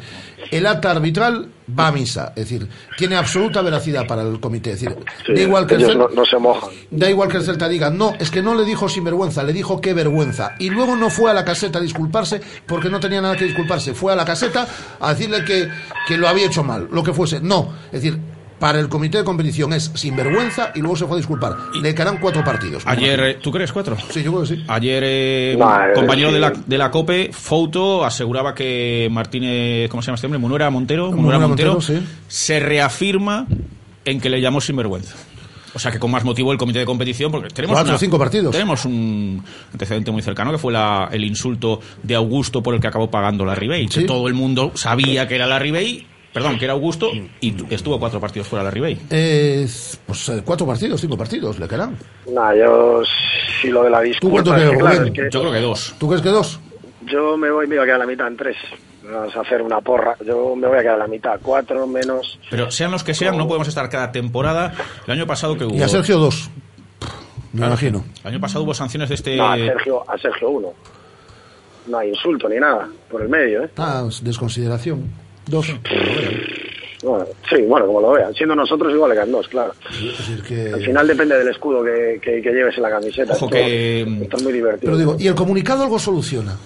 el acta arbitral va a misa, es decir, tiene absoluta veracidad para el comité, es decir, sí, da igual que el Celta, no, no, se mojan. Da igual que el Celta diga, "No, es que no le dijo sinvergüenza, le dijo qué vergüenza." Y luego no fue a la caseta a disculparse porque no tenía nada que disculparse, fue a la caseta a decirle que que lo había hecho mal, lo que fuese. No, es decir, para el comité de competición es sinvergüenza y luego se fue a disculpar. Y le quedarán cuatro partidos. Ayer, ¿tú crees cuatro? Sí, yo creo que sí. Ayer, eh, no, un compañero sí. de, la, de la COPE, Fouto, aseguraba que Martínez, ¿cómo se llama este hombre? Munuera Montero, Munuera Montero, Montero sí. se reafirma en que le llamó sinvergüenza. O sea que con más motivo el comité de competición, porque tenemos Cuatro, una, cinco partidos. Tenemos un antecedente muy cercano que fue la, el insulto de Augusto por el que acabó pagando la Ribey. ¿Sí? Todo el mundo sabía que era la Ribey perdón, que era Augusto y estuvo cuatro partidos fuera de la Ribey. Eh, pues eh, cuatro partidos, cinco partidos, le quedan. Nah, yo si lo de la disculpa. ¿Tú cuánto es que, claro, es que yo creo que dos. ¿Tú crees que dos? Yo me voy, me voy a quedar a la mitad en tres. Vamos a hacer una porra. Yo me voy a quedar a la mitad, cuatro menos. Pero sean los que sean, no podemos estar cada temporada. El año pasado que hubo. Y a Sergio dos. Me claro, imagino. El año pasado hubo sanciones de este. No, a Sergio, a Sergio uno. No hay insulto ni nada por el medio, ¿eh? Ah, desconsideración. Dos. Bueno, sí, bueno, como lo vean. Siendo nosotros igual le dos, claro. Es decir que... Al final depende del escudo que, que, que lleves en la camiseta. Ojo esto, que... esto es muy divertido. Pero digo, ¿y el comunicado algo soluciona?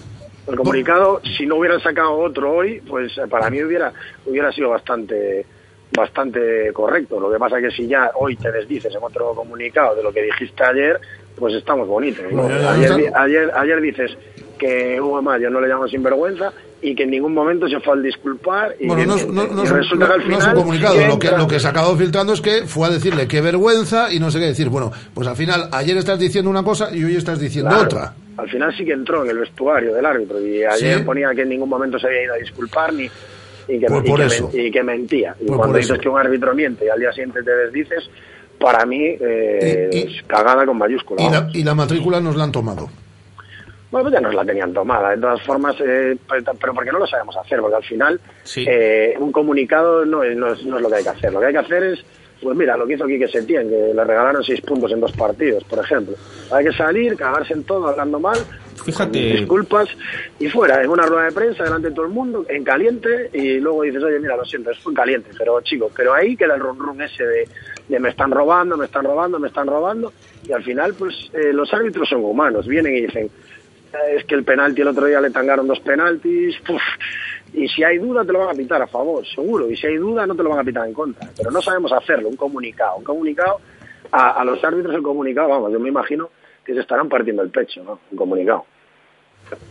El comunicado, si no hubieran sacado otro hoy, pues para mí hubiera hubiera sido bastante bastante correcto. Lo que pasa es que si ya hoy te desdices en otro comunicado de lo que dijiste ayer, pues estamos bonitos. ¿no? Bueno, ayer, ayer, ayer dices que Hugo Mayo no le llama sinvergüenza y que en ningún momento se fue al disculpar. Y, Bueno, no, que- no, y no es- resulta no- que al no es un final comunicado. Lo que, lo que se acabado filtrando es que fue a decirle qué vergüenza y no sé qué decir. Bueno, pues al final, ayer estás diciendo una cosa y hoy estás diciendo Claro. otra. Al final sí que entró en el vestuario del árbitro y ayer Sí. ponía que en ningún momento se había ido a disculpar ni y que, Pues y por que eso. men- y que mentía. Y Pues cuando dices que un árbitro miente y al día siguiente te desdices, para mí eh, Y- y- es cagada con mayúscula. Y la, y la matrícula nos la han tomado. Bueno, pues ya nos la tenían tomada. De todas formas, eh, pero pero porque no lo sabemos hacer, porque al final Sí. eh, un comunicado no es, no, es, no es lo que hay que hacer. Lo que hay que hacer es, pues mira, lo que hizo Quique Setién, que le regalaron seis puntos en dos partidos, por ejemplo. Hay que salir, cagarse en todo, hablando mal, Fíjate. disculpas, y fuera, en una rueda de prensa, delante de todo el mundo, en caliente, y luego dices, oye, mira, lo siento, es en caliente, pero chicos, pero ahí queda el rum rum ese de, de me están robando, me están robando, me están robando, y al final, pues eh, los árbitros son humanos, vienen y dicen, "Eh, es que el penalti el otro día le tangaron dos penaltis, puf, y si hay duda te lo van a pitar a favor, seguro, y si hay duda no te lo van a pitar en contra, pero no sabemos hacerlo, un comunicado, un comunicado, a, a los árbitros el comunicado, vamos, yo me imagino que se estarán partiendo el pecho, ¿no? Un comunicado.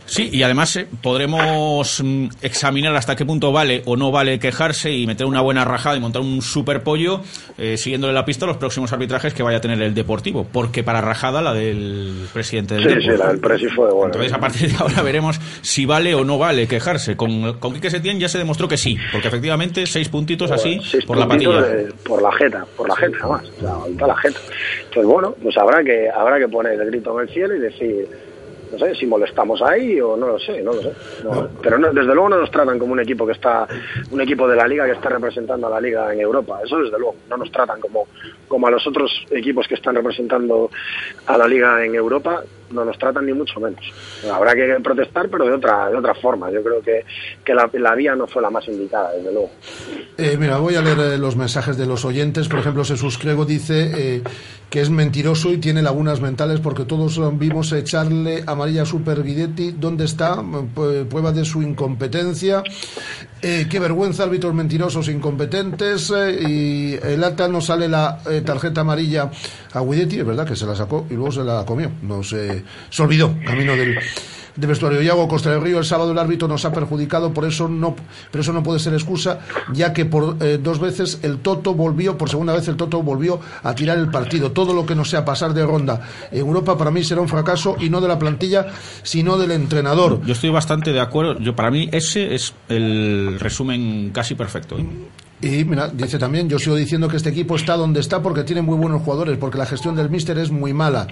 Sí, y además eh, podremos mm, examinar hasta qué punto vale o no vale quejarse y meter una buena rajada y montar un super pollo eh, siguiéndole la pista a los próximos arbitrajes que vaya a tener el Deportivo. Porque para rajada la del presidente del Sí, sí, la del fue bueno. Entonces a partir de ahora veremos si vale o no vale quejarse. Con, con Quique Setién ya se demostró que sí, porque efectivamente seis puntitos así Seis por la patilla. de- por la jeta, por la jeta, más, o sea, toda la jeta. Entonces, bueno, pues habrá que habrá que poner el grito en el cielo y decir, no sé, si molestamos ahí o no lo sé, no lo sé. No, pero no, desde luego no nos tratan como un equipo que está, un equipo de la liga que está representando a la liga en Europa, eso desde luego, no nos tratan como, como a los otros equipos que están representando a la liga en Europa, no nos tratan ni mucho menos. Habrá que protestar, pero de otra, de otra forma. Yo creo que, que la, la vía no fue la más indicada, desde luego. Eh, mira, voy a leer eh, los mensajes de los oyentes. Por ejemplo, Jesús Crego dice eh, que es mentiroso y tiene lagunas mentales porque todos vimos echarle amarilla Super Guidetti. ¿Dónde está? Prueba de su incompetencia. Eh, qué vergüenza, árbitros mentirosos, incompetentes. eh, y el acta no sale la eh, tarjeta amarilla a Guidetti. Es verdad que se la sacó y luego se la comió. No se, se olvidó, camino del de vestuario. Yago Costa del Río, el sábado el árbitro nos ha perjudicado, por eso no, pero eso no puede ser excusa, ya que por eh, dos veces el Toto volvió, por segunda vez el Toto volvió a tirar el partido. Todo lo que no sea pasar de ronda en Europa para mí será un fracaso y no de la plantilla, sino del entrenador. Yo estoy bastante de acuerdo. Yo para mí ese es el resumen casi perfecto. ¿eh? Y mira, dice también, yo sigo diciendo que este equipo está donde está porque tiene muy buenos jugadores, porque la gestión del míster es muy mala.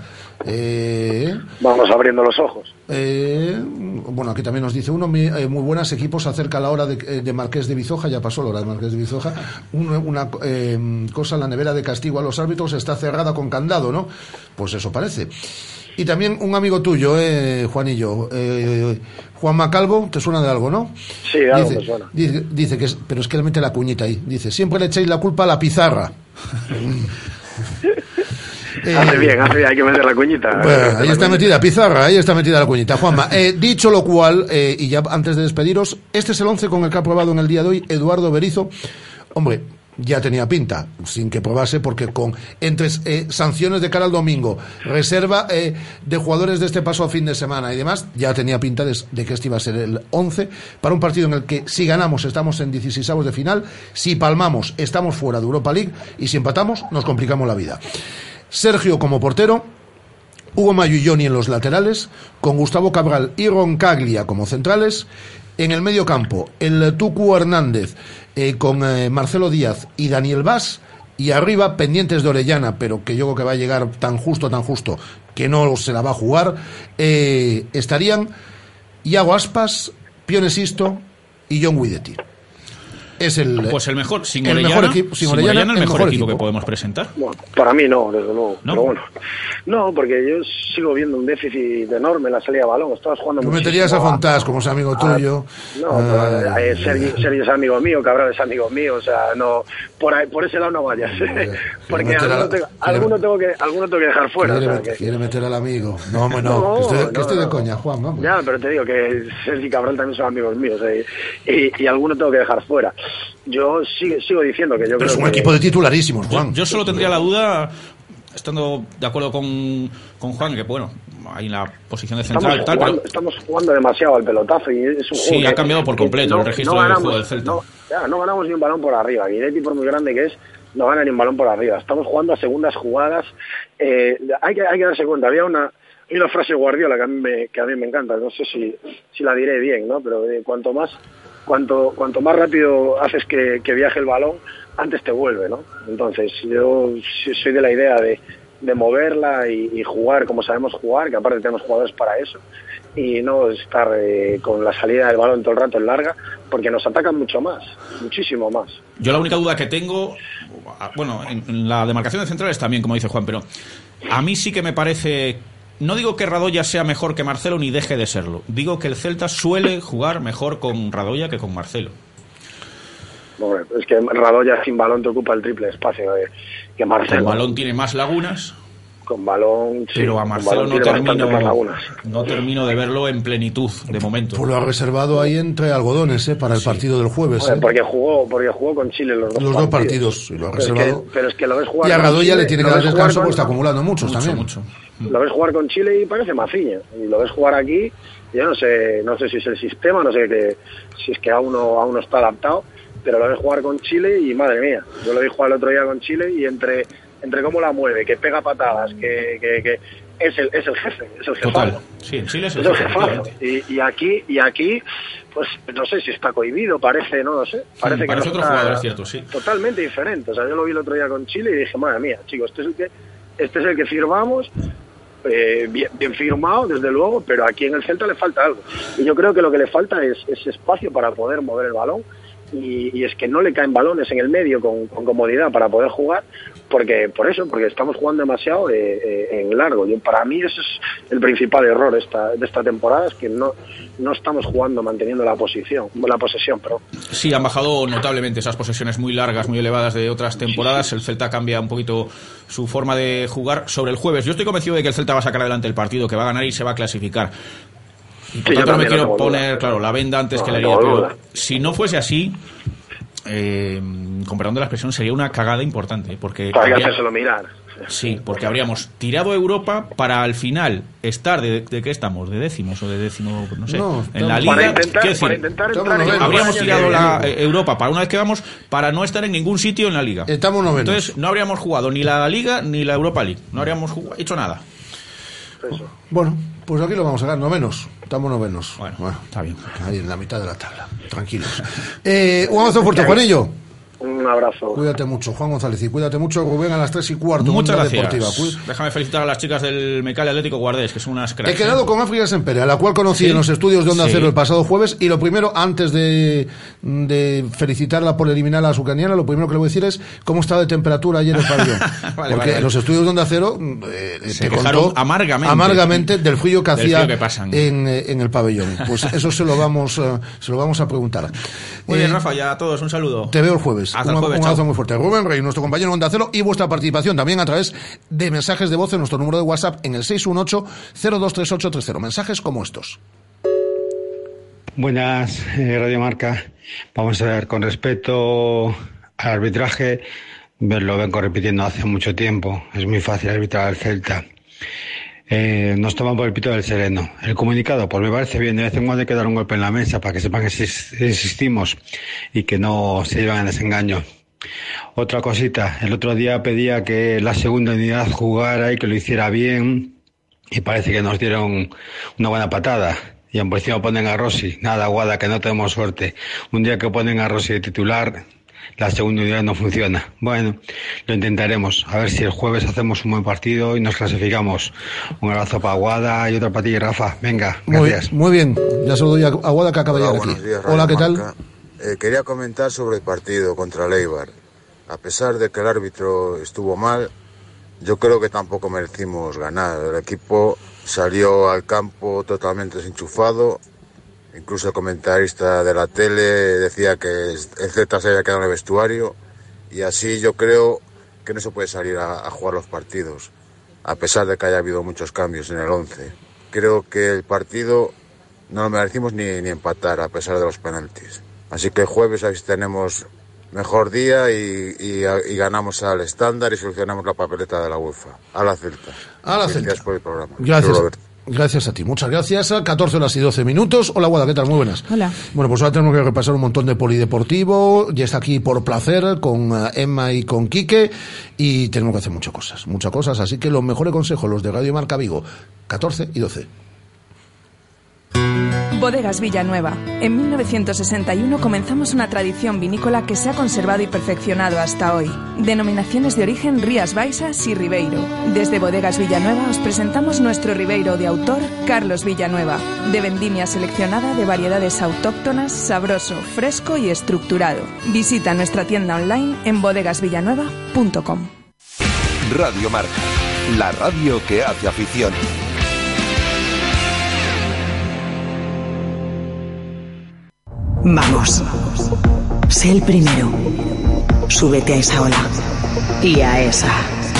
Eh, Vamos abriendo los ojos. Eh, bueno, aquí también nos dice uno, mi- eh, muy buenas equipos acerca la hora de, eh, de Marqués de Bizoja, ya pasó la hora de Marqués de Bizoja, Un- una eh, cosa, la nevera de castigo a los árbitros está cerrada con candado, ¿no? Pues eso parece. Y también un amigo tuyo, eh, Juanillo, eh, Juan Macalvo, te suena de algo, ¿no? Sí, algo dice, me suena. Dice, dice que, es- pero es que le mete la cuñita ahí, dice, siempre le echáis la culpa a la pizarra. Eh, hace bien, hace bien, hay que meter la cuñita. bueno, ahí está metida Pizarra, ahí está metida la cuñita. Juanma, eh, dicho lo cual, eh, y ya antes de despediros, este es el 11 con el que ha probado en el día de hoy Eduardo Berizo. Hombre, ya tenía pinta, sin que probase, porque con entre eh, sanciones de cara al domingo, reserva eh, de jugadores de este paso a fin de semana y demás, ya tenía pinta de, de que este iba a ser el 11 para un partido en el que si ganamos estamos en 16 de final, si palmamos estamos fuera de Europa League y si empatamos nos complicamos la vida. Sergio como portero, Hugo Mayo en los laterales, con Gustavo Cabral y Roncaglia como centrales. En el medio campo, el Tucu Hernández eh, con eh, Marcelo Díaz y Daniel Vaz. Y arriba, pendientes de Orellana, pero que yo creo que va a llegar tan justo, tan justo, que no se la va a jugar, eh, estarían Iago Aspas, Pionesisto y John Guidetti. Es el, Pues el mejor, sin el Orellana, mejor equipo, sin sin Orellana, Orellana, el mejor, mejor equipo, equipo. que podemos presentar. Bueno, para mí no, desde luego. ¿No? Pero bueno. No, porque yo sigo viendo un déficit enorme en la salida de balón. Estabas jugando Tú meterías a a- Fontás como es amigo Ah, tuyo. No, Ah, pero, eh, Sergi, Sergi es amigo mío, Cabral es amigo mío, o sea, no, por, ahí- por ese lado no vayas. Porque a- alguno, tengo, quiere- alguno tengo que, alguno tengo que dejar fuera. o quiere, sea, met- que- quiere meter al amigo. No, hombre, no. No, que estoy, que no, estoy de no. coña, Juan. Vamos. Ya, pero te digo que Sergi y Cabral también son amigos míos eh, y, y alguno tengo que dejar fuera. Yo sigo, sigo diciendo que yo Pero creo es un que- equipo de titularísimos, Juan. Yo solo tendría la duda estando de acuerdo con, con Juan, que bueno, ahí en la posición de Estamos central y tal, jugando, pero estamos jugando demasiado al pelotazo y es un Sí, juego ha que- cambiado por completo el registro del ganamos, juego del Celta. No, ya, no ganamos ni un balón por arriba. Guidetti, por muy grande que es, no gana ni un balón por arriba. Estamos jugando a segundas jugadas. Eh, hay, que, hay que darse cuenta. Había una, hay una frase de Guardiola que a, mí me, que a mí me encanta. No sé si, si la diré bien, ¿no? Pero eh, cuanto más cuanto cuanto más rápido haces que, viaje el balón, antes te vuelve, ¿no? Entonces, yo soy de la idea de, de moverla y, jugar como sabemos jugar, que aparte tenemos jugadores para eso, y no estar eh, con la salida del balón todo el rato en larga, porque nos atacan mucho más, muchísimo más. Yo la única duda que tengo, bueno, en, en la demarcación de centrales también, como dice Juan, pero a mí sí que me parece, no digo que Radoya sea mejor que Marcelo ni deje de serlo, digo que el Celta suele jugar mejor con Radoya que con Marcelo. Hombre, es que Radoya sin balón te ocupa el triple espacio eh, que Marcelo. El balón tiene más lagunas, Con balón, sí, pero a Marcelo no termino, no termino de verlo en plenitud de momento. Pues lo ha reservado ahí entre algodones, ¿eh? Para el partido del jueves. ¿eh? porque jugó, porque jugó con Chile los dos Los dos partidos, y lo ha Pero es que- reservado. pero es que lo ves jugar Y a Radoya le tiene que dar descanso porque está acumulando muchos Mucho, también. mucho. Lo ves jugar con Chile y parece maciña. Y lo ves jugar aquí, yo no sé, no sé si es el sistema, no sé que, si es que aún no, aún no está adaptado, pero lo ves jugar con Chile y madre mía. Yo lo vi jugar el otro día con Chile y entre, entre cómo la mueve, que pega patadas, que, que, que es el, es el jefe, es el. Total. Sí, en Chile es el Es el jefe. Y, y aquí, y aquí, pues no sé si está cohibido, parece, no lo sé. Parece que parece otro jugador, es cierto, sí. Totalmente diferente. O sea, yo lo vi el otro día con Chile y dije, madre mía, chicos, este es el que, este es el que firmamos, eh, bien, bien firmado, desde luego, pero aquí en el Celta le falta algo. Y yo creo que lo que le falta es, es espacio para poder mover el balón. Y, y es que no le caen balones en el medio con, con comodidad para poder jugar, porque por eso, porque estamos jugando demasiado eh, eh, en largo. Yo, para mí ese es el principal error esta, de esta temporada, es que no, no estamos jugando manteniendo la posición, la posesión, pero Sí, han bajado notablemente esas posesiones muy largas, muy elevadas de otras temporadas. El Celta cambia un poquito su forma de jugar sobre el jueves. Yo estoy convencido de que el Celta va a sacar adelante el partido, que va a ganar y se va a clasificar. Sí, yo no me quiero duda. poner, claro, la venda antes No, que la herida. Pero duda. si no fuese así, eh, de la expresión, sería una cagada importante. Porque que habría- hacérselo mirar. Sí, porque habríamos tirado a Europa para al final estar de, de qué estamos, de décimos o de décimo, no sé, No, en la liga. Para intentar- decir, para intentar estamos entrar en novenos. habríamos tirado la eh, Europa para una vez que vamos para no estar en ningún sitio en la liga. Estamos novenos. Entonces no habríamos jugado ni la liga ni la Europa League, no habríamos jugado- hecho nada. Bueno, pues aquí lo vamos a sacar, novenos. Estamos novenos. Bueno, está bien. Ahí en la mitad de la tabla. Tranquilos. Eh, un abrazo fuerte, Juanillo. Un abrazo. Cuídate mucho, Juan González. Y cuídate mucho, Rubén, a las 3 y cuarto. Muchas gracias. Deportiva. Déjame felicitar a las chicas del Mecal Atlético Guardés, que son unas cracks. He quedado ¿eh? con África Sempere, a la cual conocí Sí. en los estudios de Onda Sí. Cero el pasado jueves. Y lo primero, antes de, de felicitarla por eliminar a la ucraniana, lo primero que le voy a decir es cómo estaba de temperatura ayer el pabellón. Vale, Porque vale, en los estudios de Onda Cero eh, Se te contó amargamente. amargamente del frío que Del hacía frío que pasan. En, eh, en el pabellón. Pues eso se lo vamos, eh, se lo vamos a preguntar. Muy bien, Eh, Rafa, ya a todos un saludo. Te veo el jueves. Hasta un, el jueves, un chao. abrazo muy fuerte. Rubén Rey, nuestro compañero Onda Cero, y vuestra participación también a través de mensajes de voz en nuestro número de WhatsApp en el 618-023830. Mensajes como estos. Buenas, eh, Radio Marca. Vamos a ver, con respecto al arbitraje, lo vengo repitiendo hace mucho tiempo. Es muy fácil arbitrar al Celta. Eh, nos toman por el pito del sereno. El comunicado, pues me parece bien. De vez en cuando hay que dar un golpe en la mesa para que sepan que exis- existimos y que no se llevan en desengaño. Otra cosita, el otro día pedía que la segunda unidad jugara y que lo hiciera bien y parece que nos dieron una buena patada. Y por encima ponen a Rossi. Nada, Guada, que no tenemos suerte. Un día que ponen a Rossi de titular, la segunda unidad no funciona. Bueno, lo intentaremos. A ver si el jueves hacemos un buen partido y nos clasificamos. Un abrazo para Guada y otro para ti, Rafa. Venga, Muy, gracias. muy bien. Ya doy a Aguada que acaba de llegar aquí. días, Hola, ¿qué tal? Eh, quería comentar sobre el partido contra Leibar. A pesar de que el árbitro estuvo mal, yo creo que tampoco merecimos ganar. El equipo salió al campo totalmente desenchufado. Incluso el comentarista de la tele decía que el Z se había quedado en el vestuario. Y así yo creo que no se puede salir a, a jugar los partidos, a pesar de que haya habido muchos cambios en el 11. Creo que el partido no lo merecimos ni, ni empatar, a pesar de los penaltis. Así que el jueves a ver si tenemos mejor día y, y- y ganamos al estándar y solucionamos la papeleta de la UEFA. A la Celta. A la Gracias por el programa. Gracias. Gracias a ti, muchas gracias. 14 horas y 12 minutos. Hola, Guada, ¿qué tal? Muy buenas. Hola. Bueno, pues ahora tenemos que repasar un montón de polideportivo. Ya está aquí por placer con eh, Emma y con Quique. Y tenemos que hacer muchas cosas, muchas cosas. Así que los mejores consejos, los de Radio Marca Vigo, 14 y 12. Bodegas Villanueva. En 1961 comenzamos una tradición vinícola que se ha conservado y perfeccionado hasta hoy. Denominaciones de origen Rías Baixas y Ribeiro. Desde Bodegas Villanueva os presentamos nuestro Ribeiro de autor Carlos Villanueva, de vendimia seleccionada de variedades autóctonas, sabroso, fresco y estructurado. Visita nuestra tienda online en bodegasvillanueva.com. Radio Marca, la radio que hace afición. Vamos. Sé el primero. Súbete a esa ola. Y a esa.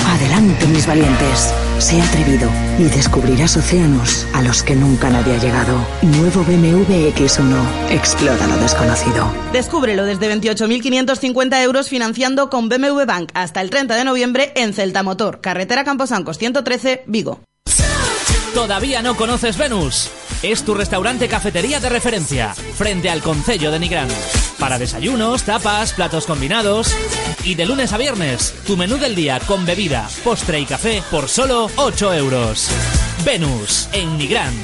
Adelante, mis valientes. Sé atrevido y descubrirás océanos a los que nunca nadie ha llegado. Nuevo BMW X1. Explora lo desconocido. Descúbrelo desde 28.550 euros financiando con BMW Bank hasta el 30 de noviembre en Celta Motor, carretera Camposancos 113, Vigo. ¿Todavía no conoces Venus? Es tu restaurante cafetería de referencia, frente al Concello de Nigrán. Para desayunos, tapas, platos combinados. Y de lunes a viernes, tu menú del día con bebida, postre y café por solo 8 euros. Venus, en Nigrán.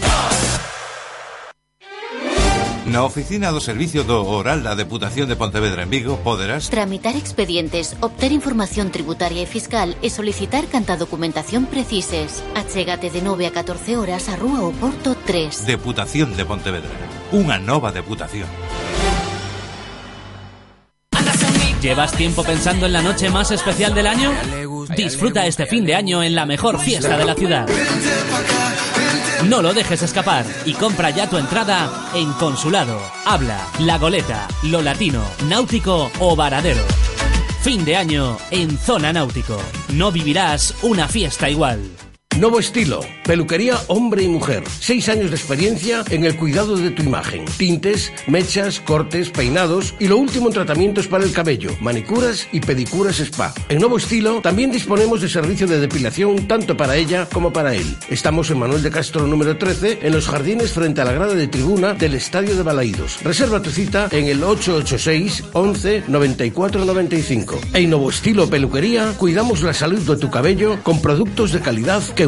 Na Oficina do Servicio do Oral da Deputación de Pontevedra en Vigo poderás Tramitar expedientes, obter información tributaria e fiscal e solicitar canta documentación precises. Achégate de 9 a 14 horas a Rúa Oporto 3. Deputación de Pontevedra. Unha nova deputación. ¿Llevas tiempo pensando en la noche más especial del año? Disfruta este fin de año en la mejor fiesta de la ciudad. No lo dejes escapar y compra ya tu entrada en Consulado, Habla, La Goleta, Lo Latino, Náutico o Varadero. Fin de año en Zona Náutico. No vivirás una fiesta igual. Nuevo estilo, peluquería hombre y mujer. Seis años de experiencia en el cuidado de tu imagen. Tintes, mechas, cortes, peinados y lo último en tratamientos para el cabello, manicuras y pedicuras spa. En Nuevo estilo también disponemos de servicio de depilación tanto para ella como para él. Estamos en Manuel de Castro número 13 en los jardines frente a la grada de tribuna del Estadio de Balaídos. Reserva tu cita en el 886 11 94 95. En Nuevo estilo peluquería cuidamos la salud de tu cabello con productos de calidad que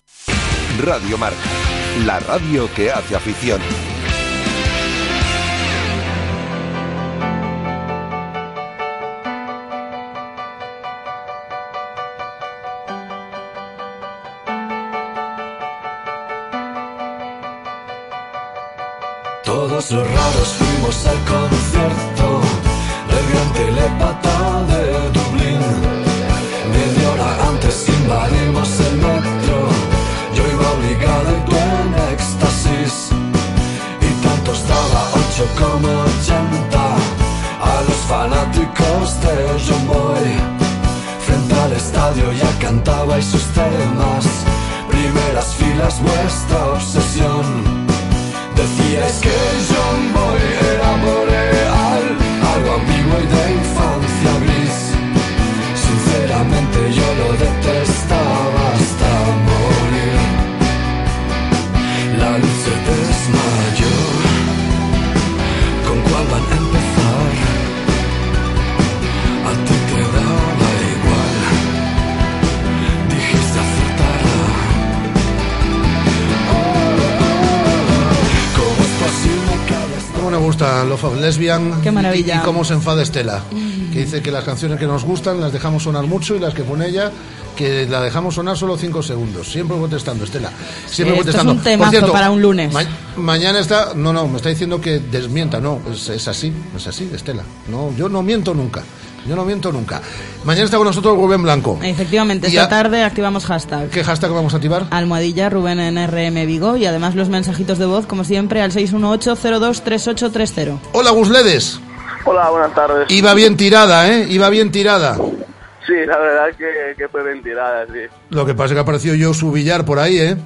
Radio Marca, la radio que hace afición. Todos los raros fuimos al concierto del gran telepata de Dublín. Media hora antes invadimos el metro. De John Boy. Frente al estadio ya cantabais sus temas. Primeras filas, vuestra obsesión. Decíais que gusta Love of Lesbian. Qué maravilla. Y, y cómo se enfada Estela. Que dice que las canciones que nos gustan las dejamos sonar mucho y las que pone ella que la dejamos sonar solo 5 segundos. Siempre contestando, Estela. Siempre esto es contestando. un temazo cierto, para un lunes. ma- mañana está. No, no, me está diciendo que desmienta. No, es, es así. Es así, Estela. No, yo no miento nunca. Yo no miento nunca. Mañana está con nosotros Rubén Blanco. Efectivamente, Y esta a- tarde activamos hashtag. ¿Qué hashtag vamos a activar? Almohadilla Rubén en RM Vigo y además los mensajitos de voz, como siempre, al 618-023830. Hola, Gusledes. Hola, buenas tardes. Iba bien tirada, ¿eh? Iba bien tirada. Sí, la verdad que, que fue bien tirada, sí. Lo que pasa es que apareció yo su billar por ahí, ¿eh?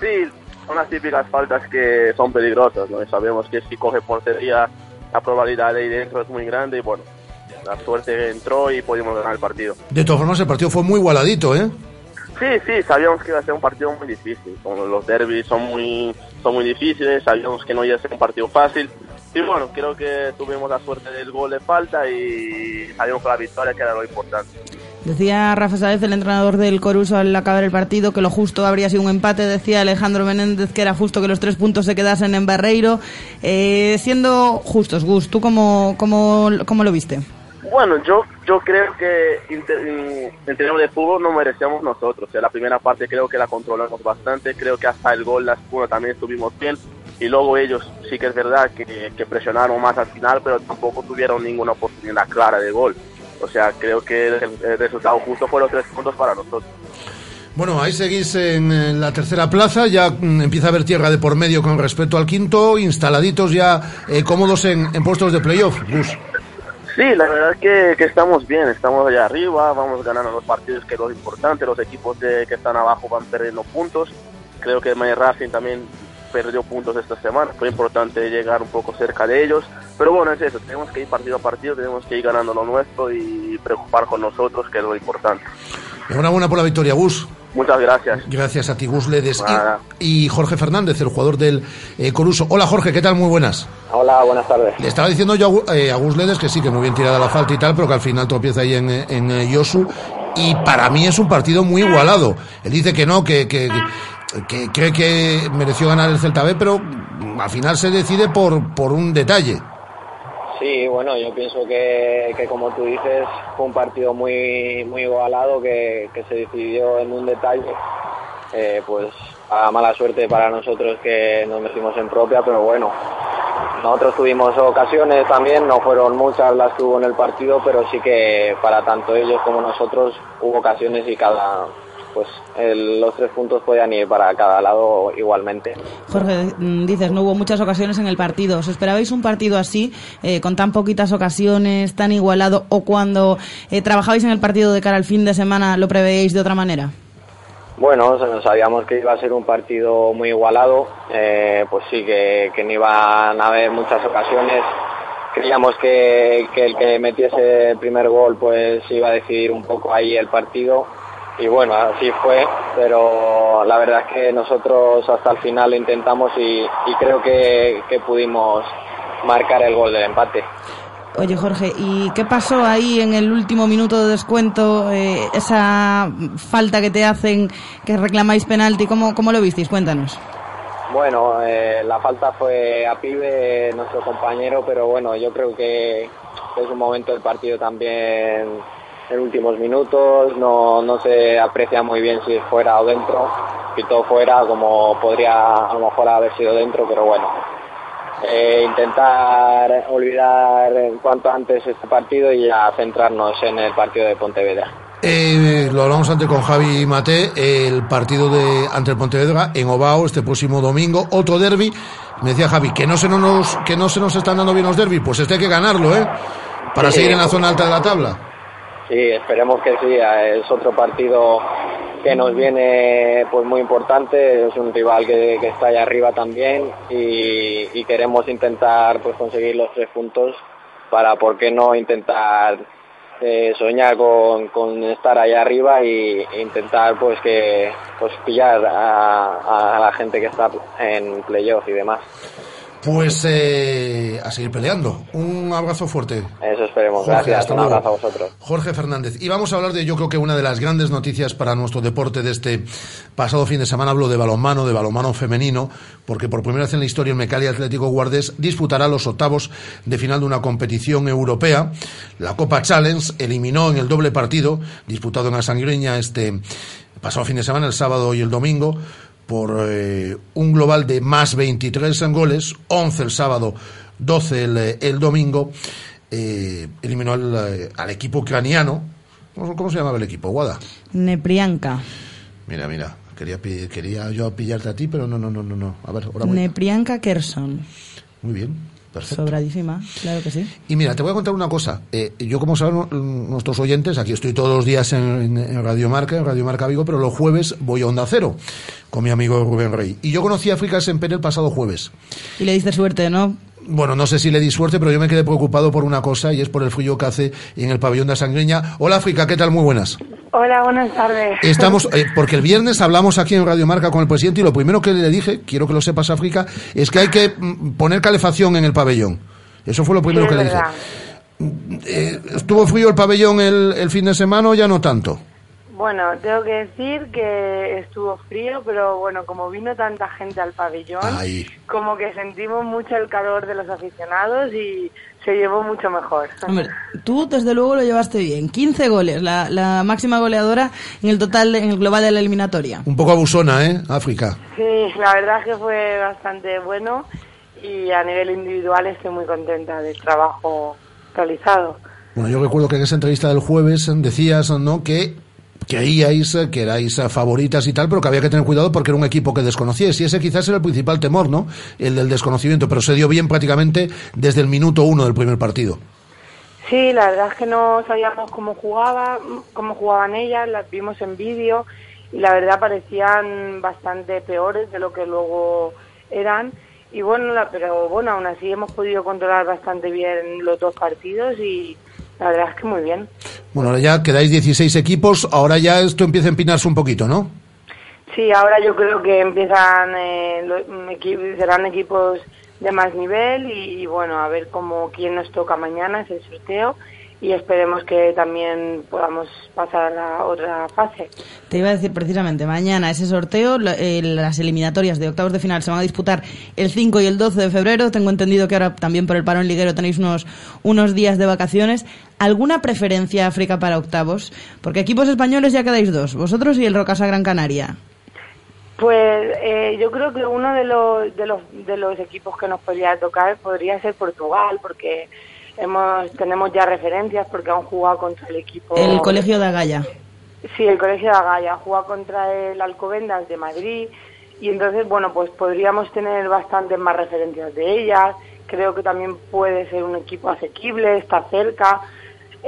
Sí, son las típicas faltas que son peligrosas, ¿no? Y sabemos que si coge portería, la probabilidad de ir dentro es muy grande y bueno, la suerte entró y pudimos ganar el partido. De todas formas, el partido fue muy igualadito, ¿eh? Sí, sí, sabíamos que iba a ser un partido muy difícil. Como los derbis son muy, son muy difíciles, sabíamos que no iba a ser un partido fácil. Y bueno, creo que tuvimos la suerte del gol de falta y salimos con la victoria, que era lo importante. Decía Rafa Sáez, el entrenador del Coruso, al acabar el partido, que lo justo habría sido un empate. Decía Alejandro Menéndez que era justo que los tres puntos se quedasen en Barreiro. Eh, siendo justos, Gus, ¿tú cómo, cómo, cómo lo viste? Bueno, yo yo creo que en términos de fútbol no merecíamos nosotros. O sea, la primera parte creo que la controlamos bastante, creo que hasta el gol, la segunda también estuvimos bien. Y luego ellos sí que es verdad que, que presionaron más al final, pero tampoco tuvieron ninguna oportunidad clara de gol. O sea, creo que el, el resultado justo fue los tres puntos para nosotros. Bueno, ahí seguís en, la tercera plaza, ya mm, empieza a haber tierra de por medio con respecto al quinto, instaladitos ya eh, cómodos en, en puestos de playoff, Gus. Sí, la verdad es que, que estamos bien, estamos allá arriba, vamos ganando los partidos que es lo importante, los equipos de- que están abajo van perdiendo puntos, creo que May Racing también perdió puntos esta semana, fue importante llegar un poco cerca de ellos, pero bueno, es eso, tenemos que ir partido a partido, tenemos que ir ganando lo nuestro y preocupar con nosotros, que es lo importante. Enhorabuena por la victoria, Gus. Muchas gracias. Gracias a ti, Gus Ledes. Y, y Jorge Fernández, el jugador del eh, Coruso. Hola, Jorge, ¿qué tal? Muy buenas. Hola, buenas tardes. Le estaba diciendo yo a, eh, a Gus Ledes que sí, que muy bien tirada la falta y tal, pero que al final tropieza ahí en, eh, en eh, Yosu. Y para mí es un partido muy igualado. Él dice que no, que, que, que- cree que mereció ganar el Celta B, pero al final se decide por, por un detalle. Sí, bueno, yo pienso que, que como tú dices, fue un partido muy, muy igualado que, se decidió en un detalle. Eh, pues a mala suerte para nosotros que nos metimos en propia, pero bueno, nosotros tuvimos ocasiones también, no fueron muchas las que hubo en el partido, pero sí que para tanto ellos como nosotros hubo ocasiones y cada, pues el- los tres puntos podían ir para cada lado igualmente. Jorge, mm, dices, no hubo muchas ocasiones en el partido. ¿Os esperabais un partido así, eh, con tan poquitas ocasiones, tan igualado, o cuando eh, trabajabais en el partido de cara al fin de semana lo preveíais de otra manera? Bueno, sa- sabíamos que iba a ser un partido muy igualado, eh, pues sí, que, que no iban a haber muchas ocasiones. Creíamos que, que el que metiese el primer gol pues iba a decidir un poco ahí el partido y bueno, así fue, pero la verdad es que nosotros hasta el final lo intentamos y, y creo que, que pudimos marcar el gol del empate. Oye, Jorge, ¿y qué pasó ahí en el último minuto de descuento? eh, esa falta que te hacen, que reclamáis penalti, ¿cómo, cómo lo visteis? Cuéntanos. Bueno, eh, la falta fue a Pibe, nuestro compañero, pero bueno, yo creo que es un momento del partido también en últimos minutos, no, no se aprecia muy bien si es fuera o dentro, pitó fuera como podría a lo mejor haber sido dentro, pero bueno, eh, intentar olvidar cuanto antes este partido y ya centrarnos en el partido de Pontevedra. Eh, lo hablamos antes con Javi y Mate, el partido de ante el Pontevedra en Ovao este próximo domingo, otro derby. Me decía Javi que no se nos que no se nos están dando bien los derbis, pues este hay que ganarlo, ¿eh? Para Sí. seguir en la zona alta de la tabla. Sí, esperemos que sí. Es otro partido que nos viene pues muy importante. Es un rival que, que está allá arriba también y, queremos intentar pues conseguir los tres puntos para, ¿por qué no intentar eh, soñar con, con estar allá arriba e intentar pues que pues pillar a, a la gente que está en playoff y demás. Pues eh, a seguir peleando. Un abrazo fuerte. Eso esperemos. Jorge, Gracias. hasta Un luego. abrazo a vosotros. Jorge Fernández. Y vamos a hablar de, yo creo que una de las grandes noticias para nuestro deporte de este pasado fin de semana. Hablo de balonmano, de balonmano femenino, porque por primera vez en la historia el Mecali Atlético Guardés disputará los octavos de final de una competición europea. La Copa Challenge eliminó en el doble partido, disputado en Asangriña este pasado fin de semana, el sábado y el domingo, por eh, un global de más 23 en goles, 11 el sábado, 12 el, eh, el domingo. eh, eliminó al, eh, al equipo ucraniano. ¿Cómo, cómo se llamaba el equipo? Guada. Neprianka. Mira, mira. Quería, quería yo pillarte a ti, pero no, no, no, no. no. A ver, ahora voy. Neprianka Kerson. Muy bien. Perfecto. Sobradísima, claro que sí. Y mira, te voy a contar una cosa. Eh, yo, como saben nuestros oyentes, aquí estoy todos los días en Radio Marca, en Radio Marca Vigo, pero los jueves voy a Onda Cero con mi amigo Rubén Rey. Y yo conocí a África Semper el pasado jueves. Y le diste suerte, ¿no? Bueno, no sé si le di suerte, pero yo me quedé preocupado por una cosa y es por el frío que hace en el pabellón de Sangreña. Hola África, ¿qué tal? Muy buenas. Hola, buenas tardes. Estamos, eh, porque el viernes hablamos aquí en Radio Marca con el presidente y lo primero que le dije, quiero que lo sepas África, es que hay que mm, poner calefacción en el pabellón. Eso fue lo primero Sí, que le dije. verdad. Eh, ¿Estuvo frío el pabellón el, el fin de semana o ya no tanto? Bueno, tengo que decir que estuvo frío, pero bueno, como vino tanta gente al pabellón, como que sentimos mucho el calor de los aficionados y se llevó mucho mejor. Hombre, tú desde luego lo llevaste bien. 15 goles, la, la máxima goleadora en el total, en el global de la eliminatoria. Un poco abusona, ¿eh? África. Sí, la verdad que fue bastante bueno y a nivel individual estoy muy contenta del trabajo realizado. Bueno, yo recuerdo que en esa entrevista del jueves decías, ¿no?, que creíais eh, que erais favoritas y tal, pero que había que tener cuidado porque era un equipo que desconocíais. Y ese quizás era el principal temor, ¿no? El del desconocimiento, pero se dio bien prácticamente desde el minuto uno del primer partido. Sí, la verdad es que no sabíamos cómo jugaba, cómo jugaban ellas, las vimos en vídeo y la verdad parecían bastante peores de lo que luego eran. Y bueno, pero bueno, aún así hemos podido controlar bastante bien los dos partidos y la verdad es que muy bien. Bueno, ahora ya quedáis 16 equipos, ahora ya esto empieza a empinarse un poquito, ¿no? Sí, ahora yo creo que empiezan, eh, lo- equi- serán equipos de más nivel y, y bueno, a ver cómo quién nos toca mañana es el sorteo y esperemos que también podamos pasar a la otra fase. Te iba a decir precisamente, mañana ese sorteo, eh, las eliminatorias de octavos de final se van a disputar el 5 y el 12 de febrero. Tengo entendido que ahora también por el parón liguero tenéis unos, unos días de vacaciones. ¿Alguna preferencia África para octavos? Porque equipos españoles ya quedáis dos, vosotros y el Rocasa Gran Canaria. Pues eh, yo creo que uno de los, de los de los equipos que nos podría tocar podría ser Portugal, porque hemos tenemos ya referencias, porque han jugado contra el equipo. El Colegio de Agaya. Sí, el Colegio de Agaya ha jugado contra el Alcobendas de Madrid y entonces, bueno, pues podríamos tener bastantes más referencias de ellas. Creo que también puede ser un equipo asequible, está cerca.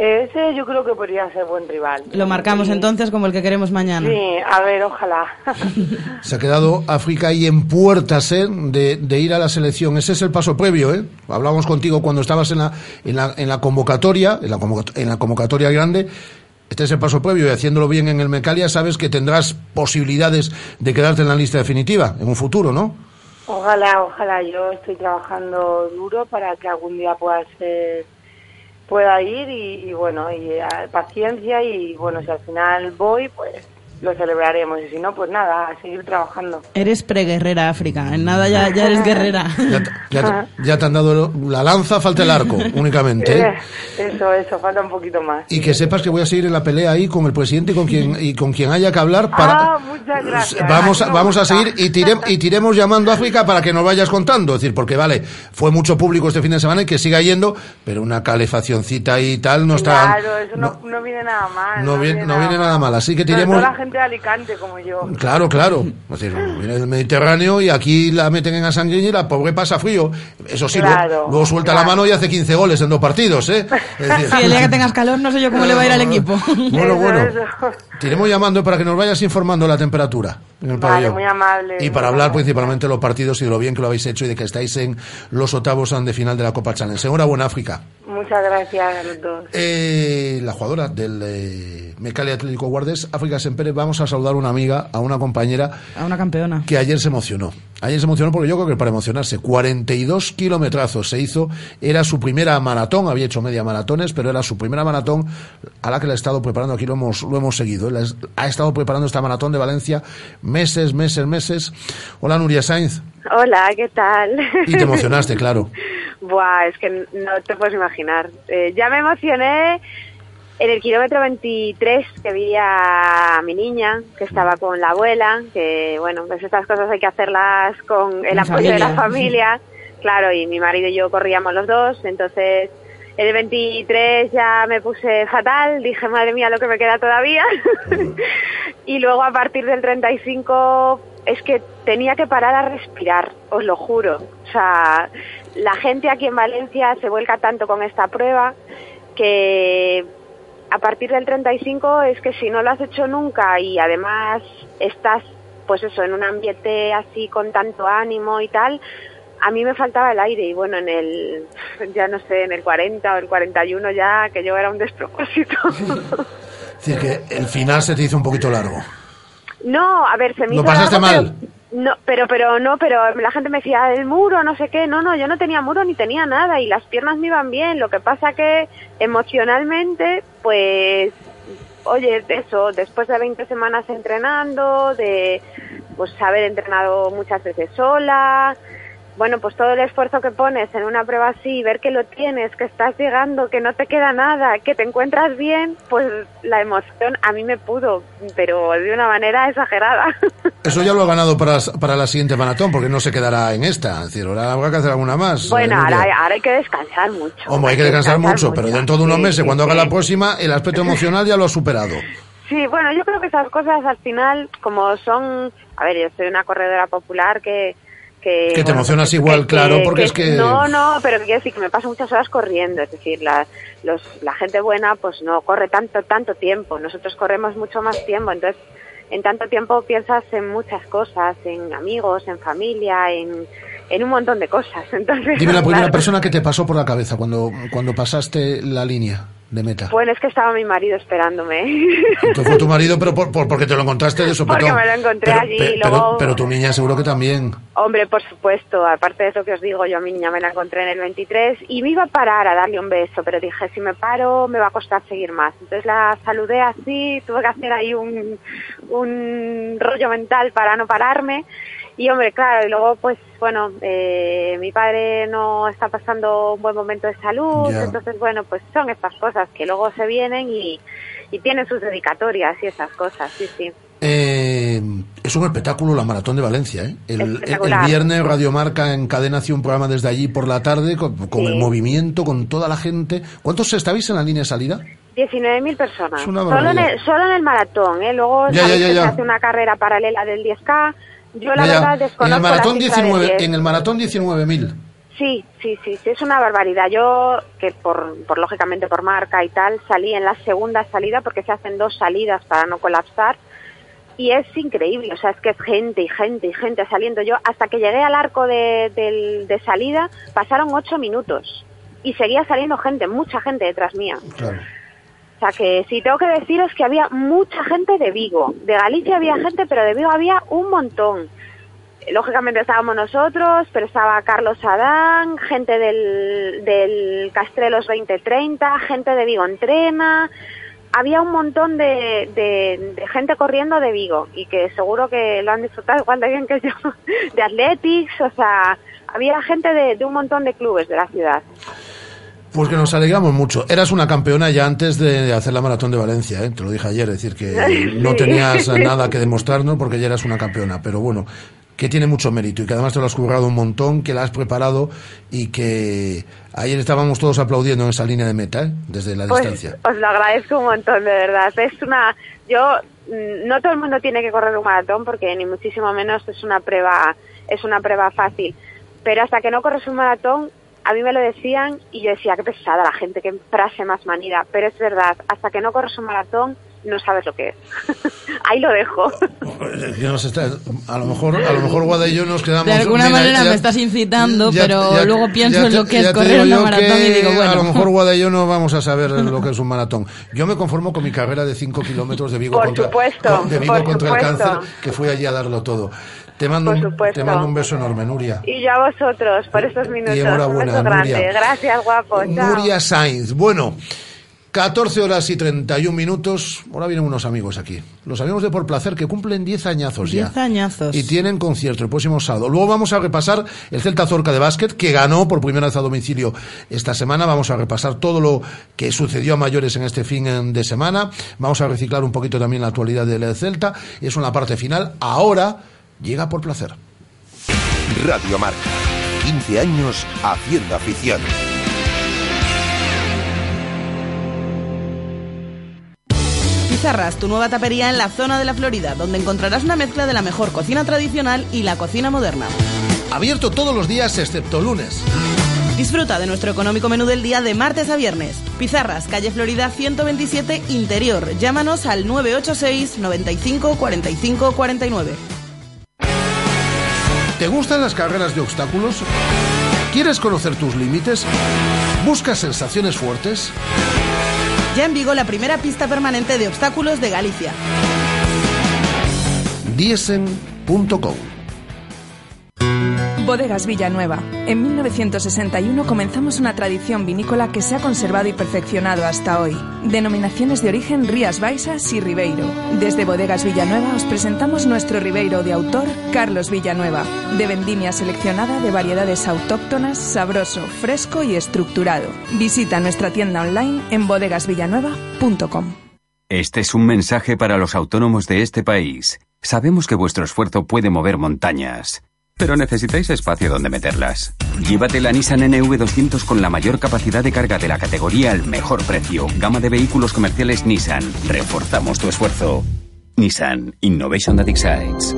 Ese yo creo que podría ser buen rival. Lo marcamos Sí. entonces como el que queremos mañana. Sí, a ver, ojalá. Se ha quedado África ahí en puertas ¿eh? de, de ir a la selección. Ese es el paso previo, ¿eh? Hablábamos contigo cuando estabas en la, en la, en la convocatoria, en la, convocat- en la convocatoria grande. Este es el paso previo y haciéndolo bien en el Mecalia sabes que tendrás posibilidades de quedarte en la lista definitiva en un futuro, ¿no? Ojalá, ojalá. Yo estoy trabajando duro para que algún día pueda ser, pueda ir y, y bueno, y eh, paciencia y bueno, si al final voy, pues lo celebraremos y si no, pues nada, a seguir trabajando. Eres preguerrera África, en nada ya, ya eres guerrera. Ya, te- ya te han dado la lanza, falta el arco únicamente. ¿eh? Eso, eso, falta un poquito más. Y que sepas que voy a seguir en la pelea ahí con el presidente y con quien, y con quien haya que hablar para... Ah, muchas gracias. Vamos a, vamos a seguir y, tirem- y tiremos llamando a África para que nos vayas contando. Es decir, porque vale, fue mucho público este fin de semana y que siga yendo, pero una calefaccioncita y tal no está. Claro, eso no, no viene nada mal. no viene, no viene nada mal. Así que tiremos. Gente de Alicante como yo. Claro, claro. Es decir, viene del Mediterráneo y aquí la meten en Asanguiña y la pobre pasa frío. Eso sí, Claro, luego, luego suelta la mano y hace 15 goles en dos partidos, ¿eh? Es decir, Sí, el día que tengas calor no sé yo cómo le va a ir al equipo. Bueno, bueno. te iremos llamando para que nos vayas informando la temperatura en el Vale, muy amable. Y para hablar principalmente de los partidos y de lo bien que lo habéis hecho y de que estáis en los octavos de final de la Copa Challenge. Enhorabuena, África. Muchas gracias a los dos. Eh, la jugadora del eh, Mecalia Atlético Guardes, África Sempere, vamos a saludar a una amiga, a una compañera A una campeona. que ayer se emocionó. Ayer se emocionó porque yo creo que para emocionarse, 42 kilometrazos se hizo, era su primera maratón, había hecho media maratones, pero era su primera maratón a la que la ha estado preparando, aquí lo hemos, lo hemos seguido, La es- ha estado preparando esta maratón de Valencia meses, meses, meses. Hola Nuria Sainz, Hola, ¿qué tal? y te emocionaste, claro. Buah, es que no te puedes imaginar. Eh, ya me emocioné en el kilómetro 23 que vi a mi niña, que estaba con la abuela, que bueno, pues estas cosas hay que hacerlas con el En apoyo de la familia. familia, claro, y mi marido y yo corríamos los dos, entonces El 23 ya me puse fatal, dije, madre mía, lo que me queda todavía. y luego a partir del 35 es que tenía que parar a respirar, os lo juro. O sea, la gente aquí en Valencia se vuelca tanto con esta prueba que a partir del 35 es que si no lo has hecho nunca y además estás pues eso en un ambiente así con tanto ánimo y tal, a mí me faltaba el aire y bueno, en el, ya no sé, en el 40 o el 41 ya que yo era un despropósito. Es decir, que el final se te hizo un poquito largo. no, a ver, se me ¿Lo hizo pasaste largo, mal? pero- no, pero, pero no, pero la gente me decía, el muro, no sé qué, no, no, yo no tenía muro ni tenía nada y las piernas me iban bien, lo que pasa que emocionalmente, pues, oye, eso, después de 20 semanas entrenando, de pues haber entrenado muchas veces sola, bueno, pues todo el esfuerzo que pones en una prueba así, ver que lo tienes, que estás llegando, que no te queda nada, que te encuentras bien, pues la emoción a mí me pudo, pero de una manera exagerada. Eso ya lo ha ganado para, para la siguiente maratón, porque no se quedará en esta. Es decir, ahora habrá que hacer alguna más. bueno, eh, ahora, ahora hay que descansar mucho. Hombre, hay que descansar mucho, pero dentro de unos Sí, meses, sí, cuando haga la próxima, el aspecto emocional ya lo ha superado. Sí, bueno, yo creo que esas cosas al final, como son, a ver, yo soy una corredora popular que... Que, Que te bueno, emocionas igual, claro, porque es que- No, no, pero quiero decir que me paso muchas horas corriendo, es decir, la, los, la gente buena pues no corre tanto, tanto tiempo, nosotros corremos mucho más tiempo, entonces en tanto tiempo piensas en muchas cosas, en amigos, en familia, en, en un montón de cosas, entonces... Dime la primera claro. persona que te pasó por la cabeza cuando, cuando pasaste la línea de meta. Bueno, es que estaba mi marido esperándome. Entonces fue tu marido, pero por, por- porque te lo encontraste de sopetón. Porque me lo encontré pero, allí pe- y pero- luego- pero tu niña seguro que también. Hombre, por supuesto, aparte de eso que os digo, yo a mi niña me la encontré en el 23 y me iba a parar a darle un beso, pero dije, si me paro me va a costar seguir más. Entonces la saludé así, tuve que hacer ahí un, un rollo mental para no pararme. Y hombre, claro, y luego pues bueno, eh, mi padre no está pasando un buen momento de salud, entonces bueno, pues son estas cosas que luego se vienen y, y tienen sus dedicatorias y esas cosas, sí, sí. Eh, es un espectáculo la Maratón de Valencia. ¿eh? El, viernes Radio Marca encadena hace un programa desde allí por la tarde con, con el movimiento, con toda la gente. ¿Cuántos estabais en la línea de salida? 19.000 personas. Es una solo, en el, solo en el maratón, ¿eh? Luego Ya, ya, ya. se hace una carrera paralela del 10K. Yo la verdad en desconozco el maratón la cifra del 19, 10. en el maratón 19.000. Sí, sí, sí, sí, es una barbaridad. Yo, que por, por lógicamente por marca y tal, salí en la segunda salida porque se hacen dos salidas para no colapsar. Y es increíble, o sea, es que es gente y gente y gente saliendo. Yo, hasta que llegué al arco de, del- de salida, pasaron ocho minutos. Y seguía saliendo gente, mucha gente detrás mía. Claro. O sea que sí tengo que deciros que había mucha gente de Vigo. De Galicia había gente, pero de Vigo había un montón. Lógicamente estábamos nosotros, pero estaba Carlos Adán, gente del, del Castrelos 2030, gente de Vigo Entrena. Había un montón de, de, de gente corriendo de Vigo y que seguro que lo han disfrutado igual de bien que yo. De Athletics, o sea, había gente de, de un montón de clubes de la ciudad. Pues que nos alegramos mucho. Eras una campeona ya antes de hacer la maratón de Valencia, ¿eh? te lo dije ayer, es decir, que no tenías nada que demostrarnos porque ya eras una campeona. Pero bueno, que tiene mucho mérito y que además te lo has currado un montón, que la has preparado y que ayer estábamos todos aplaudiendo en esa línea de meta, ¿eh? desde la Pues distancia. os lo agradezco un montón, de verdad. Es una, yo, mm, no todo el mundo tiene que correr un maratón porque ni muchísimo menos es una prueba, es una prueba fácil. Pero hasta que no corres un maratón, a mí me lo decían y yo decía, qué pesada la gente, qué frase más manida. Pero es verdad, hasta que no corres un maratón, no sabes lo que es. Ahí lo dejo. Yo no sé, está- a lo mejor, a lo mejor Guada y yo nos quedamos. De alguna Mira, manera ya- me estás incitando, ya- pero ya- luego pienso en lo que es correr una maratón que y digo, bueno. A lo mejor Guada y yo no vamos a saber lo que es un maratón. Yo me conformo con mi carrera de 5 kilómetros de Vigo Por contra, supuesto, con- de Vigo por contra el cáncer, que fui allí a darlo todo. Te mando, Por un, supuesto. te mando un beso enorme, Nuria. Y yo a vosotros por estos minutos. enhorabuena, un beso grande. Nuria. Gracias, guapo. Chao. Nuria Sainz. Bueno, 14 horas y 31 minutos. Ahora vienen unos amigos aquí. Los amigos de Por Placer que cumplen 10 añazos ya. Diez añazos. Y tienen concierto el próximo sábado. Luego vamos a repasar el Celta Zorca de básquet, que ganó por primera vez a domicilio esta semana. Vamos a repasar todo lo que sucedió a mayores en este fin de semana. Vamos a reciclar un poquito también la actualidad del Celta. Y eso en la parte final. Ahora llega por placer. Radio Marca, 15 años haciendo afición. Pizarras, tu nueva tapería en la zona de la Florida, donde encontrarás una mezcla de la mejor cocina tradicional y la cocina moderna. Abierto todos los días excepto lunes. Disfruta de nuestro económico menú del día de martes a viernes. Pizarras, calle Florida 127, interior. Llámanos al 986 95 45 49. ¿Te gustan las carreras de obstáculos? ¿Quieres conocer tus límites? ¿Buscas sensaciones fuertes? Ya en Vigo la primera pista permanente de obstáculos de Galicia. Diesen.com Bodegas Villanueva. En 1961 comenzamos una tradición vinícola que se ha conservado y perfeccionado hasta hoy. Denominaciones de origen Rías Baixas y Ribeiro. Desde Bodegas Villanueva os presentamos nuestro Ribeiro de autor Carlos Villanueva, de vendimia seleccionada de variedades autóctonas, sabroso, fresco y estructurado. Visita nuestra tienda online en bodegasvillanueva.com. Este es un mensaje para los autónomos de este país. Sabemos que vuestro esfuerzo puede mover montañas. Pero necesitáis espacio donde meterlas. Llévate la Nissan NV200 con la mayor capacidad de carga de la categoría al mejor precio. Gama de vehículos comerciales Nissan. Reforzamos tu esfuerzo. Nissan Innovation that excites.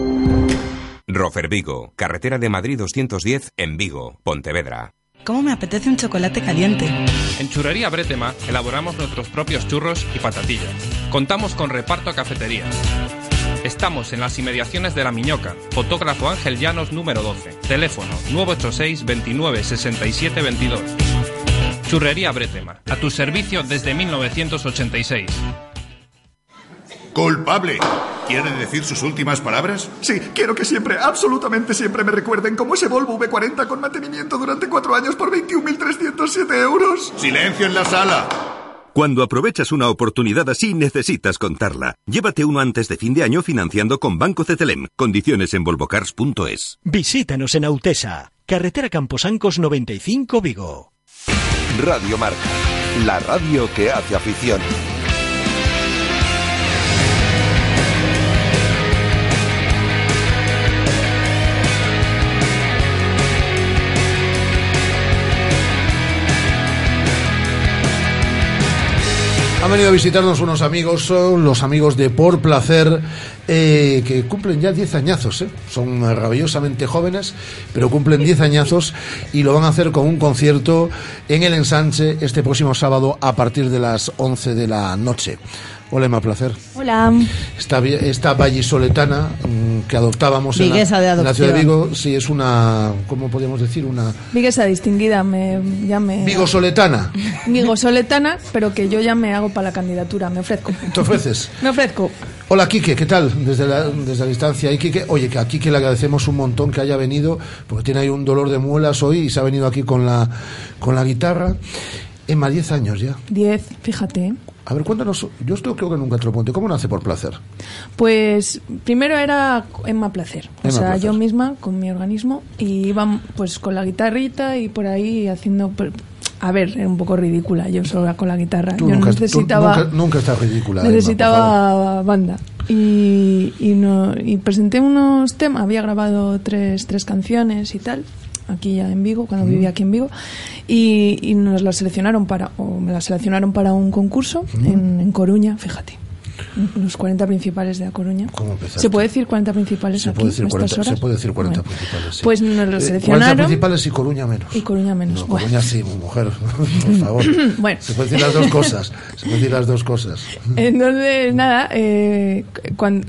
Rofer Vigo, carretera de Madrid 210 en Vigo, Pontevedra. ¿Cómo me apetece un chocolate caliente? En Churrería Bretema elaboramos nuestros propios churros y patatillas. Contamos con reparto a cafeterías. Estamos en las inmediaciones de La Miñoca. Fotógrafo Ángel Llanos número 12. Teléfono 986 29 67 22. Churrería Bretema. A tu servicio desde 1986. Culpable. ¿Quiere decir sus últimas palabras? Sí, quiero que siempre, absolutamente siempre me recuerden como ese Volvo V40 con mantenimiento durante cuatro años por 21.307 euros. Silencio en la sala. Cuando aprovechas una oportunidad así, necesitas contarla. Llévate uno antes de fin de año financiando con Banco Cetelem. Condiciones en volvocars.es. Visítanos en Autesa, carretera Camposancos 95 Vigo. Radio Marca, la radio que hace afición. Han venido a visitarnos unos amigos, son los amigos de Por Placer, eh, que cumplen ya 10 añazos, ¿eh? son maravillosamente jóvenes, pero cumplen 10 añazos y lo van a hacer con un concierto en el ensanche este próximo sábado a partir de las 11 de la noche. Hola, Emma Placer. Hola. Esta, esta vallisoletana mm, que adoptábamos en la, de en la ciudad de. Vigo, sí, es una, ¿cómo podríamos decir? Una Viguesa distinguida, me, ya me... vigosoletana. Vigosoletana, pero que yo ya me hago para la candidatura, me ofrezco. ¿Te ofreces? Me ofrezco. Hola, Quique, ¿qué tal? Desde la, desde la distancia. Y Quique, oye, que a Quique le agradecemos un montón que haya venido, porque tiene ahí un dolor de muelas hoy y se ha venido aquí con la, con la guitarra. Emma, 10 años ya. Diez, fíjate. A ver, cuéntanos, yo esto creo que nunca te lo pregunté, ¿cómo nace por placer? Pues primero era Emma Placer, o Emma sea, Placer. yo misma con mi organismo y iba pues con la guitarrita y por ahí haciendo... A ver, era un poco ridícula yo sola con la guitarra. Tú yo nunca, tú necesitaba... nunca, nunca estás ridícula. Emma, necesitaba banda y, y, no, y presenté unos temas había grabado tres, tres canciones y tal aquí ya en Vigo cuando vivía aquí en Vigo y, y nos las seleccionaron para o me las seleccionaron para un concurso en, en Coruña fíjate los 40 principales de A Coruña ¿Cómo se puede decir 40 principales Se aquí puede decir a estas 40, se horas? puede decir 40 Bueno. principales. sí. pues nos Eh, lo 40 seleccionaron principales y Coruña menos. y Coruña menos No, Bueno. Coruña sí, mujer, por favor. Bueno. Se pueden decir las dos cosas. Se pueden decir las dos cosas. Entonces, nada, eh, cuan-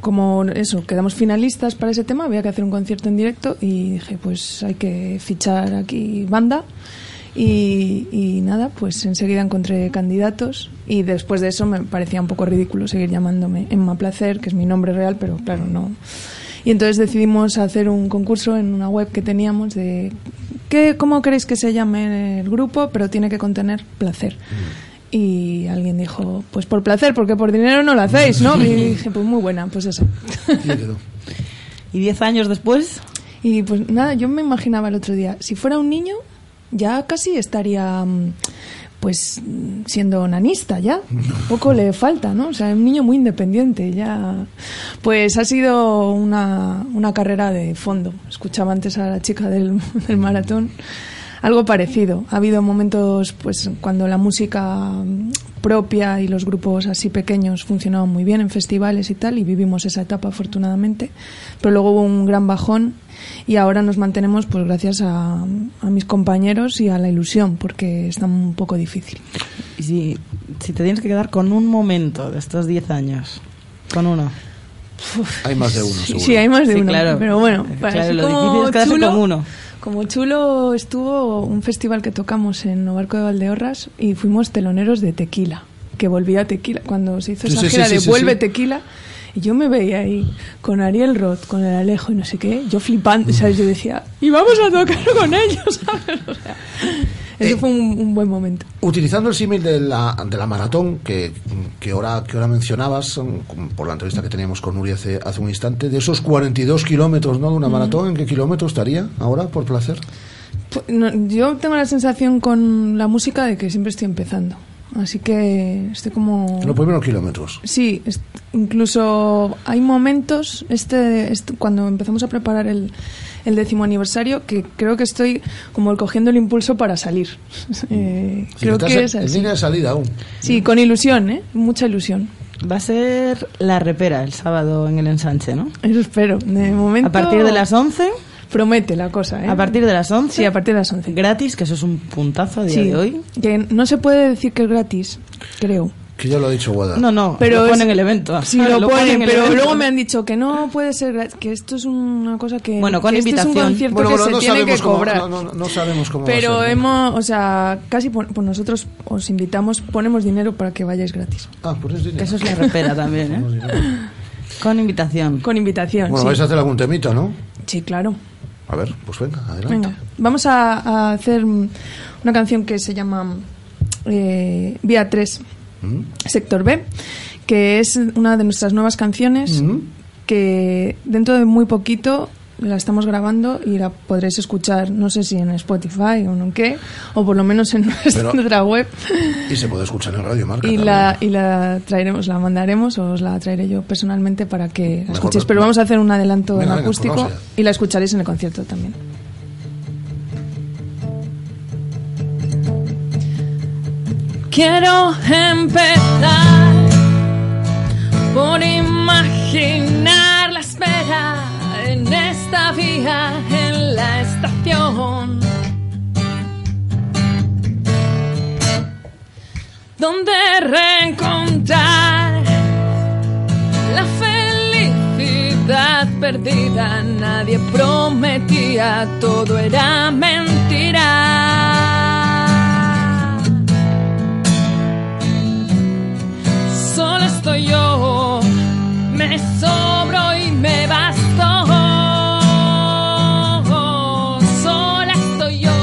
como eso, quedamos finalistas para ese tema, había que hacer un concierto en directo y dije, pues hay que fichar aquí banda. Y, y nada, pues enseguida encontré candidatos y después de eso me parecía un poco ridículo seguir llamándome Emma Placer, que es mi nombre real, pero claro, no. Y entonces decidimos hacer un concurso en una web que teníamos de ¿qué, ¿cómo queréis que se llame el grupo? Pero tiene que contener placer. Y alguien dijo, pues por placer, porque por dinero no lo hacéis, ¿no? Y dije, pues muy buena, pues eso. ¿Y 10 años después? Y pues nada, yo me imaginaba el otro día, si fuera un niño, ya casi estaría mm, pues siendo nanista ya. Poco le falta, ¿no? O sea, un niño muy independiente ya. Pues ha sido una, una carrera de fondo. Escuchaba antes a la chica del maratón. Algo parecido. Ha habido momentos, pues, cuando la música propia y los grupos así pequeños funcionaban muy bien en festivales y tal, y vivimos esa etapa afortunadamente. Pero luego hubo un gran bajón y ahora nos mantenemos, pues, gracias a, a mis compañeros y a la ilusión, porque está un poco difícil. Y si, si te tienes que quedar con un momento de estos 10 años, con uno. Hay más de uno, Sí, seguro. sí, hay más de Sí, uno. claro. Pero bueno, Claro, así lo como difícil es quedarse chulo, con uno. Como chulo estuvo un festival que tocamos en Novarco de Valdeorras y fuimos teloneros de Tequila, que volvía Tequila. Cuando se hizo Sí, esa sí, gira sí, de Vuelve. Tequila, y yo me veía ahí con Ariel Roth, con el Alejo y no sé qué, yo flipando, ¿sabes? Yo decía, y vamos a tocar con ellos, ¿sabes? O sea, Eh, eso fue un, un buen momento. Utilizando el símil de la, de la maratón que, que, ahora, que ahora mencionabas, mm, por la entrevista que teníamos con Nuria hace, hace un instante, de esos 42 kilómetros ¿no? de una maratón, ¿en qué kilómetros estaría ahora, por placer? Pues, no, yo tengo la sensación con la música de que siempre estoy empezando. Así que estoy como... En los primeros kilómetros. Sí, es- incluso hay momentos, este, este- cuando empezamos a preparar el, el décimo aniversario, que creo que estoy como cogiendo el impulso para salir. Eh, Si creo que en- es en así. línea de salida aún. Sí, con ilusión, ¿eh? Mucha ilusión. Va a ser la repera el sábado en el ensanche, ¿no? Eso espero. De momento... A partir de las 11. Promete la cosa, ¿eh? A partir de las 11. Sí, a partir de las 11. Gratis, que eso es un puntazo a día Sí, de hoy. que no se puede decir que es gratis, creo. Que ya lo ha dicho Guada. No, no, Pero lo es- ponen en el evento. Sí, lo, Lo ponen, ponen pero evento. luego me han dicho que no puede ser gratis, que esto es una cosa que Bueno, con que este invitación. es un concierto Bueno, que bueno, se no tiene que cómo- cobrar. no, no, no sabemos cómo va a pero ser, ¿no? hemos, o sea, casi por, por nosotros os invitamos, ponemos dinero para que vayáis gratis. Ah, pues Que eso es la repera también, ¿eh? Con invitación. Con invitación. Bueno, sí. vais a hacer algún temita, ¿no? Sí, claro. A ver, pues venga, adelante. Venga, vamos a, a hacer una canción que se llama eh, Vía 3, Mm. Sector B, que es una de nuestras nuevas canciones Mm. que dentro de muy poquito la estamos grabando y la podréis escuchar, no sé si en Spotify o en qué, o por lo menos en Pero- nuestra web. Y se puede escuchar en Radio Marca. Y la, y la traeremos, la mandaremos o os la traeré yo personalmente para que la escuchéis. pero- vamos a hacer un adelanto Venga, en venga, pues acústico allá. y la escucharéis en el concierto también. Quiero empezar por imaginar la espera en esta vía, en la estación. Donde reencontrar la felicidad perdida. Nadie prometía, todo era mentira. Estoy yo, me sobro y me basto. Sola estoy yo,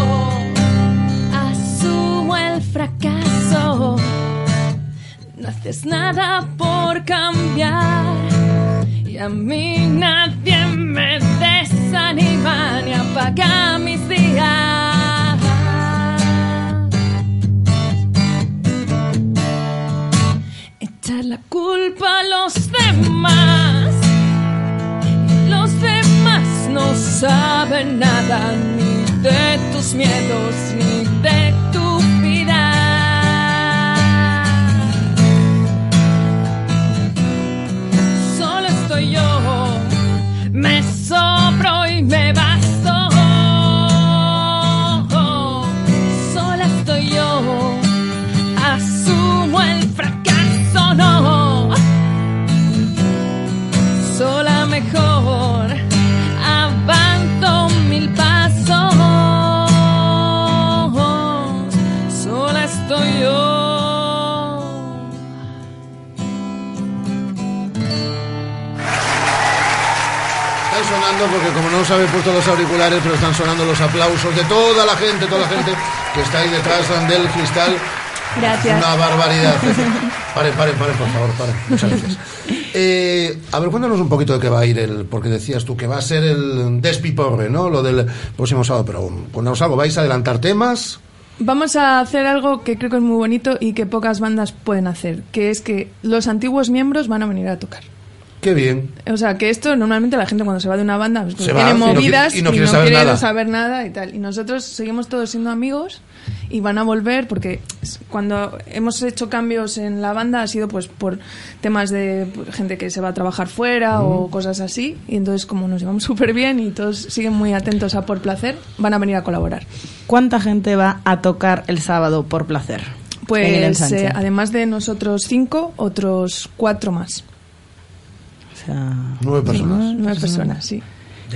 asumo el fracaso. No haces nada por cambiar y a mí nadie me desanima ni apaga mis días. La culpa a los demás. Los demás no saben nada ni de tus miedos ni de sonando porque como no os habéis puesto los auriculares, pero están sonando los aplausos de toda la gente, toda la gente que está ahí detrás del cristal. Gracias. Una barbaridad. Paren, paren, paren, por favor, paren. Muchas gracias. Eh, a ver, cuéntanos un poquito de qué va a ir el, porque decías tú que va a ser el despiporre, ¿no? Lo del próximo sábado, pero cuéntanos algo, ¿vais a adelantar temas? Vamos a hacer algo que creo que es muy bonito y que pocas bandas pueden hacer, que es que los antiguos miembros van a venir a tocar. Qué bien. O sea, que esto normalmente la gente cuando se va de una banda pues, Se tiene va y no quiere- movidas y no quiere saber nada. saber nada y tal. Y nosotros seguimos todos siendo amigos y van a volver porque cuando hemos hecho cambios en la banda ha sido pues por temas de pues, gente que se va a trabajar fuera o cosas así. Y entonces como nos llevamos súper bien y todos siguen muy atentos a por placer, van a venir a colaborar. ¿Cuánta gente va a tocar el sábado por placer? Pues eh, además de nosotros cinco, otros cuatro más. Sea, Nueve personas. Nueve personas, sí.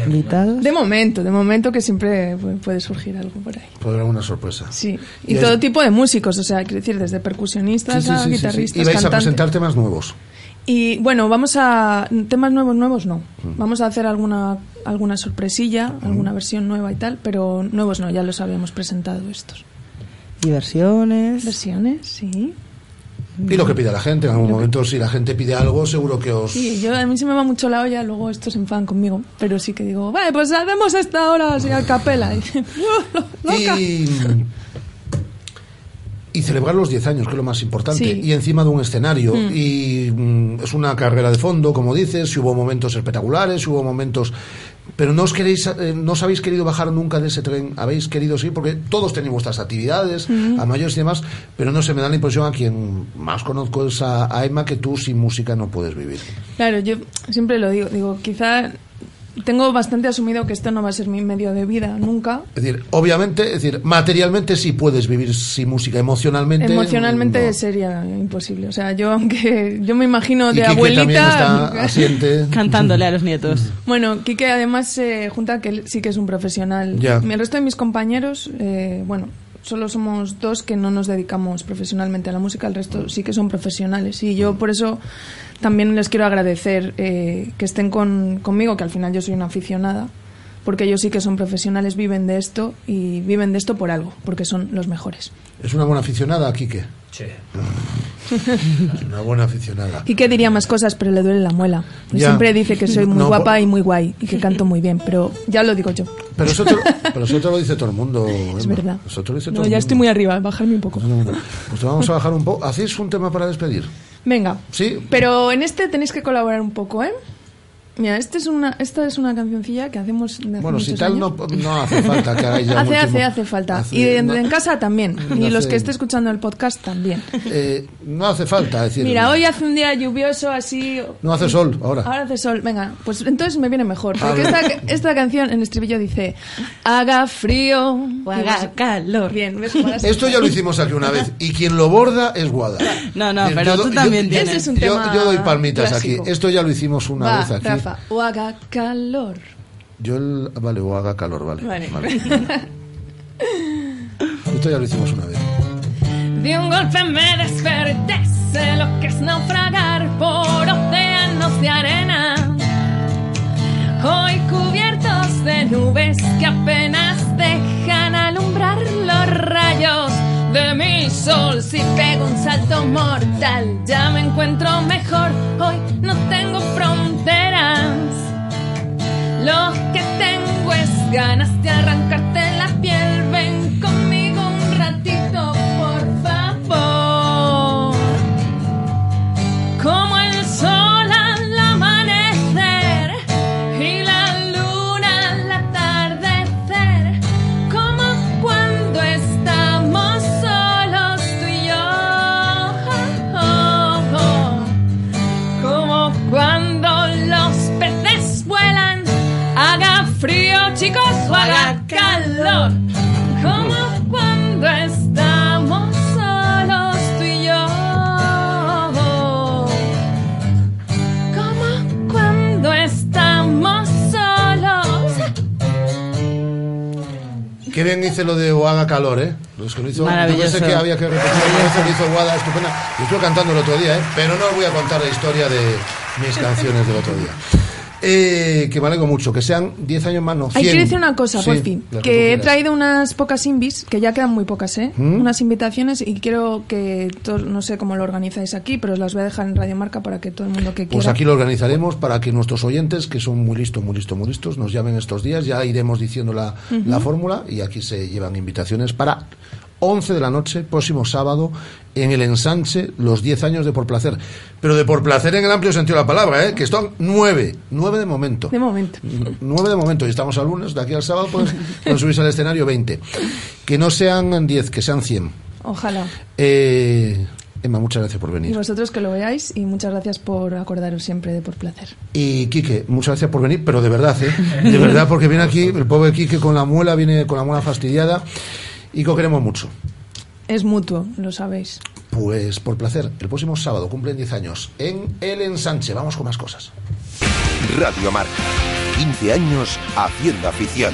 invitados. De momento, de momento que siempre pu- puede surgir algo por ahí. Podrá una sorpresa. Sí, Y y, todo tipo de músicos, o sea, quiero decir, desde Sí, percusionistas sí, a sí, sí, sí. guitarristas, Y vais a cantantes. presentar temas nuevos. Y bueno, vamos a temas nuevos, nuevos no. Vamos a hacer alguna alguna sorpresilla, alguna versión nueva y tal, pero nuevos no, ya los habíamos presentado estos. Diversiones. Versiones, sí. Y lo que pida la gente. En algún momento, si la gente pide algo, seguro que os. Sí, yo a mí se me va mucho la olla, luego estos se enfadan conmigo, pero sí que digo, vale, pues hacemos esta hora así a capela. Y loca. Y, y celebrar los 10 años, que es lo más importante. Sí. Y encima de un escenario. Mm. Y mm, es una carrera de fondo, como dices. Si hubo momentos espectaculares, si hubo momentos. Pero no os queréis, eh, no os habéis querido bajar nunca de ese tren. Habéis querido sí, porque todos tenemos vuestras actividades, a mayores y demás. Pero no se me da la impresión a quien más conozco es a, a Emma que tú sin música no puedes vivir. Claro, yo siempre lo digo, digo, quizá tengo bastante asumido que esto no va a ser mi medio de vida nunca. Es decir, obviamente, es decir, materialmente sí puedes vivir sin música, emocionalmente. Emocionalmente no. sería imposible. O sea, yo aunque yo me imagino Y de Quique abuelita también está asiente. Cantándole a los nietos. Bueno, Quique además se junta que él sí que es un profesional. Ya. El resto de mis compañeros, eh, bueno, solo somos dos que no nos dedicamos profesionalmente a la música, el resto sí que son profesionales. Y yo por eso también les quiero agradecer eh, que estén con, conmigo, que al final yo soy una aficionada, porque ellos sí que son profesionales, viven de esto y viven de esto por algo, porque son los mejores. Es una buena aficionada, Quique. Sí. una buena aficionada. Quique diría más cosas, pero le duele la muela. Y Ya. Siempre dice que soy muy No, guapa por- y muy guay y que canto muy bien, pero ya lo digo yo. Pero eso te, lo- pero eso te lo dice todo el mundo. Es Emma. verdad. Eso te lo dice No, todo el ya mundo. estoy muy arriba, bajarme un poco. Pues te vamos a bajar un poco. ¿Hacéis un tema para despedir? Venga. Sí. Pero en este tenéis que colaborar un poco, ¿eh? Mira, este es una, esta es una cancioncilla que hacemos de hace Bueno, si tal, años. no, no hace falta que hagáis ya Hace, hace, último- hace falta. hace- y en, no- en casa también. no y los que estén escuchando el podcast también. eh, no hace falta decir. Mira, hoy hace un día lluvioso así. No hace sol ahora. Ahora hace sol. Venga, pues entonces me viene mejor. Porque esta, canción en estribillo dice: Haga frío O haga calor. Bien, ¿ves? Esto ya lo hicimos aquí una vez. Y quien lo borda es Guada. No, no, pero tú yo- también yo- tienes. Ese es un yo, tema yo doy palmitas clásico. aquí. Esto ya lo hicimos una Va, vez aquí. O haga calor. Yo el, vale, o haga calor, vale. Vale. vale. Esto ya lo hicimos una vez. De un golpe me desperté, sé lo que es naufragar por océanos de arena. Hoy cubiertos de nubes que apenas dejan alumbrar los rayos de mi sol. Si pego un salto mortal, ya me encuentro mejor. Hoy no tengo fronteras. Lo que tengo es ganas de arrancarte Qué bien hice lo de o haga calor, ¿eh? Los que lo hizo, yo pensé que había que repetir vez lo hizo Guada, estupenda. Yo estuve cantando el otro día, ¿eh? Pero no os voy a contar la historia de mis canciones del otro día. Eh, que me alegro mucho, que sean 10 años más, no, 100. Hay que decir una cosa, Sí, por fin. Que he traído unas pocas invis, que ya quedan muy pocas, ¿eh? ¿Mm? Unas invitaciones y quiero que, no sé cómo lo organizáis aquí, pero os las voy a dejar en Radio Marca para que todo el mundo que quiera. Pues aquí lo organizaremos para que nuestros oyentes, que son muy listos, muy listos, muy listos, nos llamen estos días. Ya iremos diciendo la, la fórmula y aquí se llevan invitaciones para 11 de la noche, próximo sábado, en el ensanche, los 10 años de Por Placer. Pero de Por Placer en el amplio sentido de la palabra, ¿eh? que están 9, 9 de momento. De momento. 9 de momento, y estamos al lunes, de aquí al sábado pues, pueden subirse al escenario 20. Que no sean 10, que sean 100. Ojalá. Eh, Emma, muchas gracias por Y venir. vosotros que lo veáis y muchas gracias por acordaros siempre de por placer. Y Quique, muchas gracias por venir, pero de verdad, ¿eh? De verdad, porque viene aquí el pobre Quique con la muela, viene con la muela fastidiada y que lo queremos mucho. Es mutuo, lo sabéis. Pues por placer, el próximo sábado cumplen 10 años en el ensanche. Vamos con más cosas. Radio Marca. 15 años haciendo afición.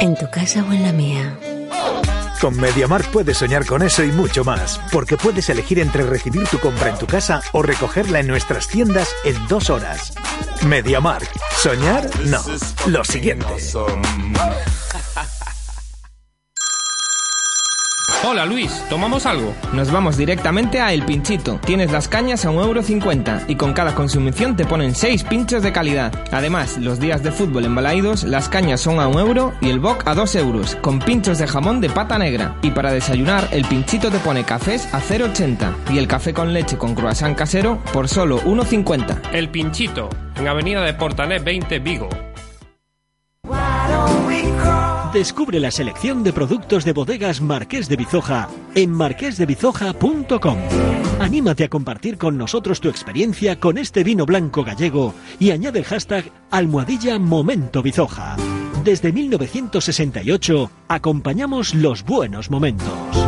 ¿En tu casa o en la mía? Con MediaMark puedes soñar con eso y mucho más, porque puedes elegir entre recibir tu compra en tu casa o recogerla en nuestras tiendas en dos horas. MediaMark. ¿Soñar? No. Lo siguiente. Hola Luis, ¿tomamos algo? Nos vamos directamente a El Pinchito. Tienes las cañas a 1,50€ y con cada consumición te ponen 6 pinchos de calidad. Además, los días de fútbol en Balaídos, las cañas son a 1 euro y el boc a 2 euros, con pinchos de jamón de pata negra. Y para desayunar, El Pinchito te pone cafés a 0,80 y el café con leche con croissant casero por solo 1,50. El Pinchito, en Avenida de Portalet 20, Vigo. Descubre la selección de productos de bodegas Marqués de Bizoja en marquesdebizoja.com. Anímate a compartir con nosotros tu experiencia con este vino blanco gallego y añade el hashtag almohadilla Momento Bizoja. Desde 1968 acompañamos los buenos momentos.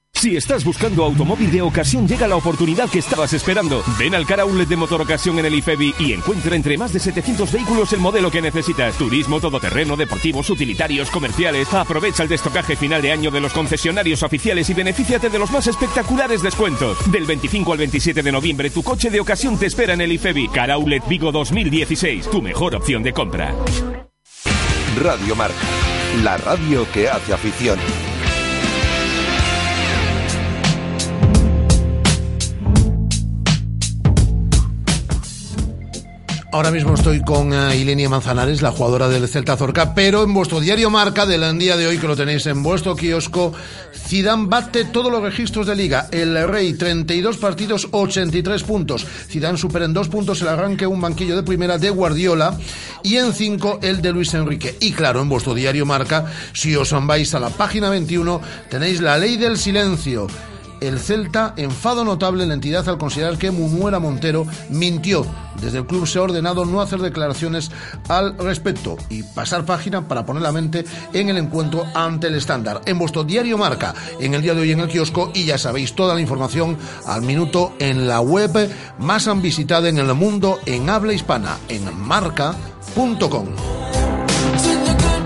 Si estás buscando automóvil de ocasión, llega la oportunidad que estabas esperando. Ven al cara outlet de Motor Ocasión en el IFEBI y encuentra entre más de 700 vehículos el modelo que necesitas. Turismo, todoterreno, deportivos, utilitarios, comerciales. Aprovecha el destocaje final de año de los concesionarios oficiales y benefíciate de los más espectaculares descuentos. Del 25 al 27 de noviembre, tu coche de ocasión te espera en el IFEBI. Cara Outlet Vigo 2016, tu mejor opción de compra. Radio Marca. La radio que hace afición. Ahora mismo estoy con uh, Ilenia Manzanares, la jugadora del Celta Zorca, pero en vuestro diario Marca del día de hoy, que lo tenéis en vuestro kiosco, Zidane bate todos los registros de liga. El Rey, 32 partidos, 83 puntos. Zidane supera en dos puntos el arranque un banquillo de primera de Guardiola y en cinco el de Luis Enrique. Y claro, en vuestro diario Marca, si os vais a la página 21, tenéis la ley del silencio el Celta enfado notable en la entidad al considerar que Munuera Montero mintió. Desde el club se ha ordenado no hacer declaraciones al respecto y pasar página para poner la mente en el encuentro ante el estándar. En vuestro diario Marca, en el día de hoy en el kiosco y ya sabéis toda la información al minuto en la web más visitada en el mundo en habla hispana en marca.com.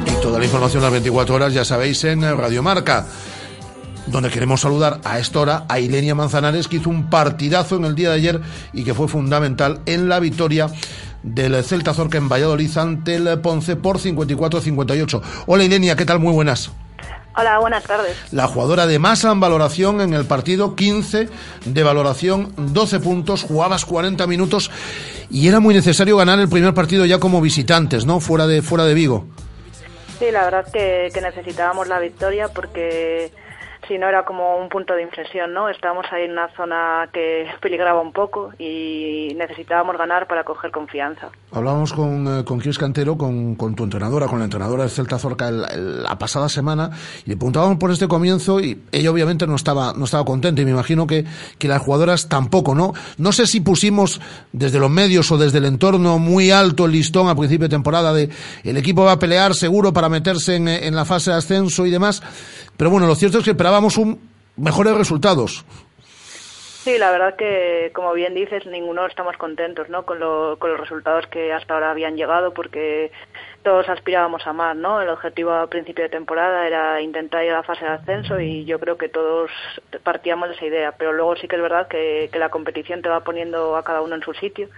Y toda la información a las 24 horas ya sabéis en Radio Marca donde queremos saludar a esta hora a Ilenia Manzanares, que hizo un partidazo en el día de ayer y que fue fundamental en la victoria del Celta Zorca en Valladolid ante el Ponce por 54-58. Hola Ilenia, ¿qué tal? Muy buenas. Hola, buenas tardes. La jugadora de más en valoración en el partido, 15 de valoración, 12 puntos, jugabas 40 minutos y era muy necesario ganar el primer partido ya como visitantes, ¿no? Fuera de, fuera de Vigo. Sí, la verdad que, que necesitábamos la victoria porque si no era como un punto de inflexión, ¿no? Estábamos ahí en una zona que peligraba un poco y necesitábamos ganar para coger confianza. Hablábamos con, eh, con Chris Cantero, con, con tu entrenadora, con la entrenadora de Celta Zorca el- el- la pasada semana, y le preguntábamos por este comienzo y ella obviamente no estaba, no estaba contenta y me imagino que, que las jugadoras tampoco, ¿no? No sé si pusimos desde los medios o desde el entorno muy alto el listón a principio de temporada de el equipo va a pelear seguro para meterse en, en la fase de ascenso y demás, pero bueno, lo cierto es que esperábamos un mejores resultados. Sí, la verdad que, como bien dices, ninguno estamos contentos, ¿no? Con, lo- con los resultados que hasta ahora habían llegado, porque todos aspirábamos a más, ¿no? El objetivo a principio de temporada era intentar ir a la fase de ascenso y yo creo que todos partíamos de esa idea. Pero luego sí que es verdad que, que la competición te va poniendo a cada uno en su sitio.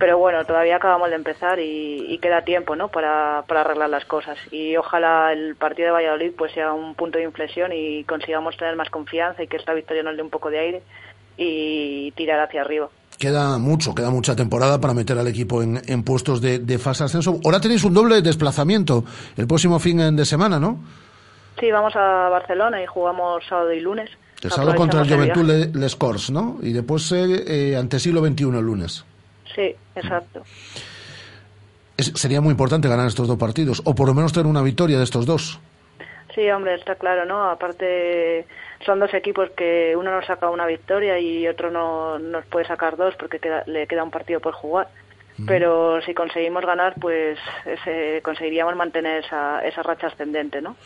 Pero bueno, todavía acabamos de empezar y, y queda tiempo, ¿no? Para, para arreglar las cosas. Y ojalá el partido de Valladolid pues sea un punto de inflexión y consigamos tener más confianza y que esta victoria nos dé un poco de aire y tirar hacia arriba. Queda mucho, queda mucha temporada para meter al equipo en, en puestos de, de fase ascenso. Ahora tenéis un doble desplazamiento el próximo fin de semana, ¿no? Sí, vamos a Barcelona y jugamos sábado y lunes. El sábado contra el Juventud viaje. Le- Les Corts, ¿no? Y después eh, eh, ante siglo XXI el lunes. Sí, exacto. Es- sería muy importante ganar estos dos partidos, o por lo menos tener una victoria de estos dos. Sí, hombre, está claro, ¿no? Aparte, son dos equipos que uno nos saca una victoria y otro no nos puede sacar dos porque queda- le queda un partido por jugar. Pero si conseguimos ganar, pues ese- conseguiríamos mantener esa, esa racha ascendente, ¿no?